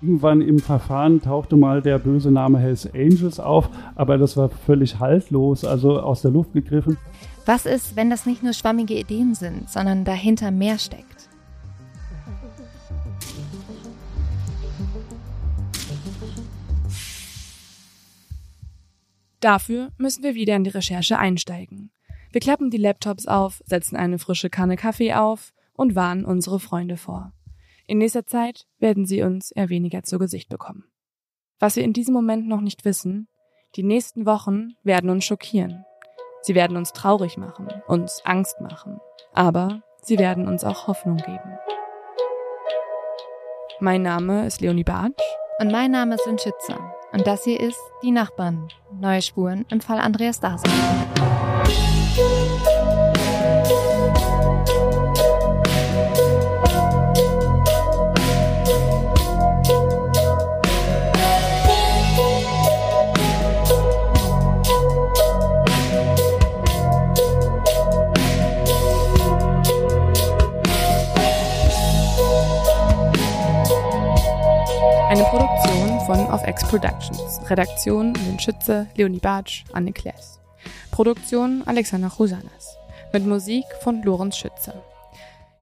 Irgendwann im Verfahren tauchte mal der böse Name Hells Angels auf, aber das war völlig haltlos, also aus der Luft gegriffen. Was ist, wenn das nicht nur schwammige Ideen sind, sondern dahinter mehr steckt? Dafür müssen wir wieder in die Recherche einsteigen. Wir klappen die Laptops auf, setzen eine frische Kanne Kaffee auf und warnen unsere Freunde vor. In nächster Zeit werden sie uns eher weniger zu Gesicht bekommen. Was wir in diesem Moment noch nicht wissen, die nächsten Wochen werden uns schockieren. Sie werden uns traurig machen, uns Angst machen, aber sie werden uns auch Hoffnung geben. Mein Name ist Leonie Bartsch. Und mein Name ist Lynn Schütze. Und das hier ist Die Nachbarn. Neue Spuren im Fall Andreas Daso. Eine Produktion von Of X Productions. Redaktion Lynn Schütze, Leonie Bartsch, Anne Kless. Produktion Alexander Rosanas. Mit Musik von Lorenz Schütze.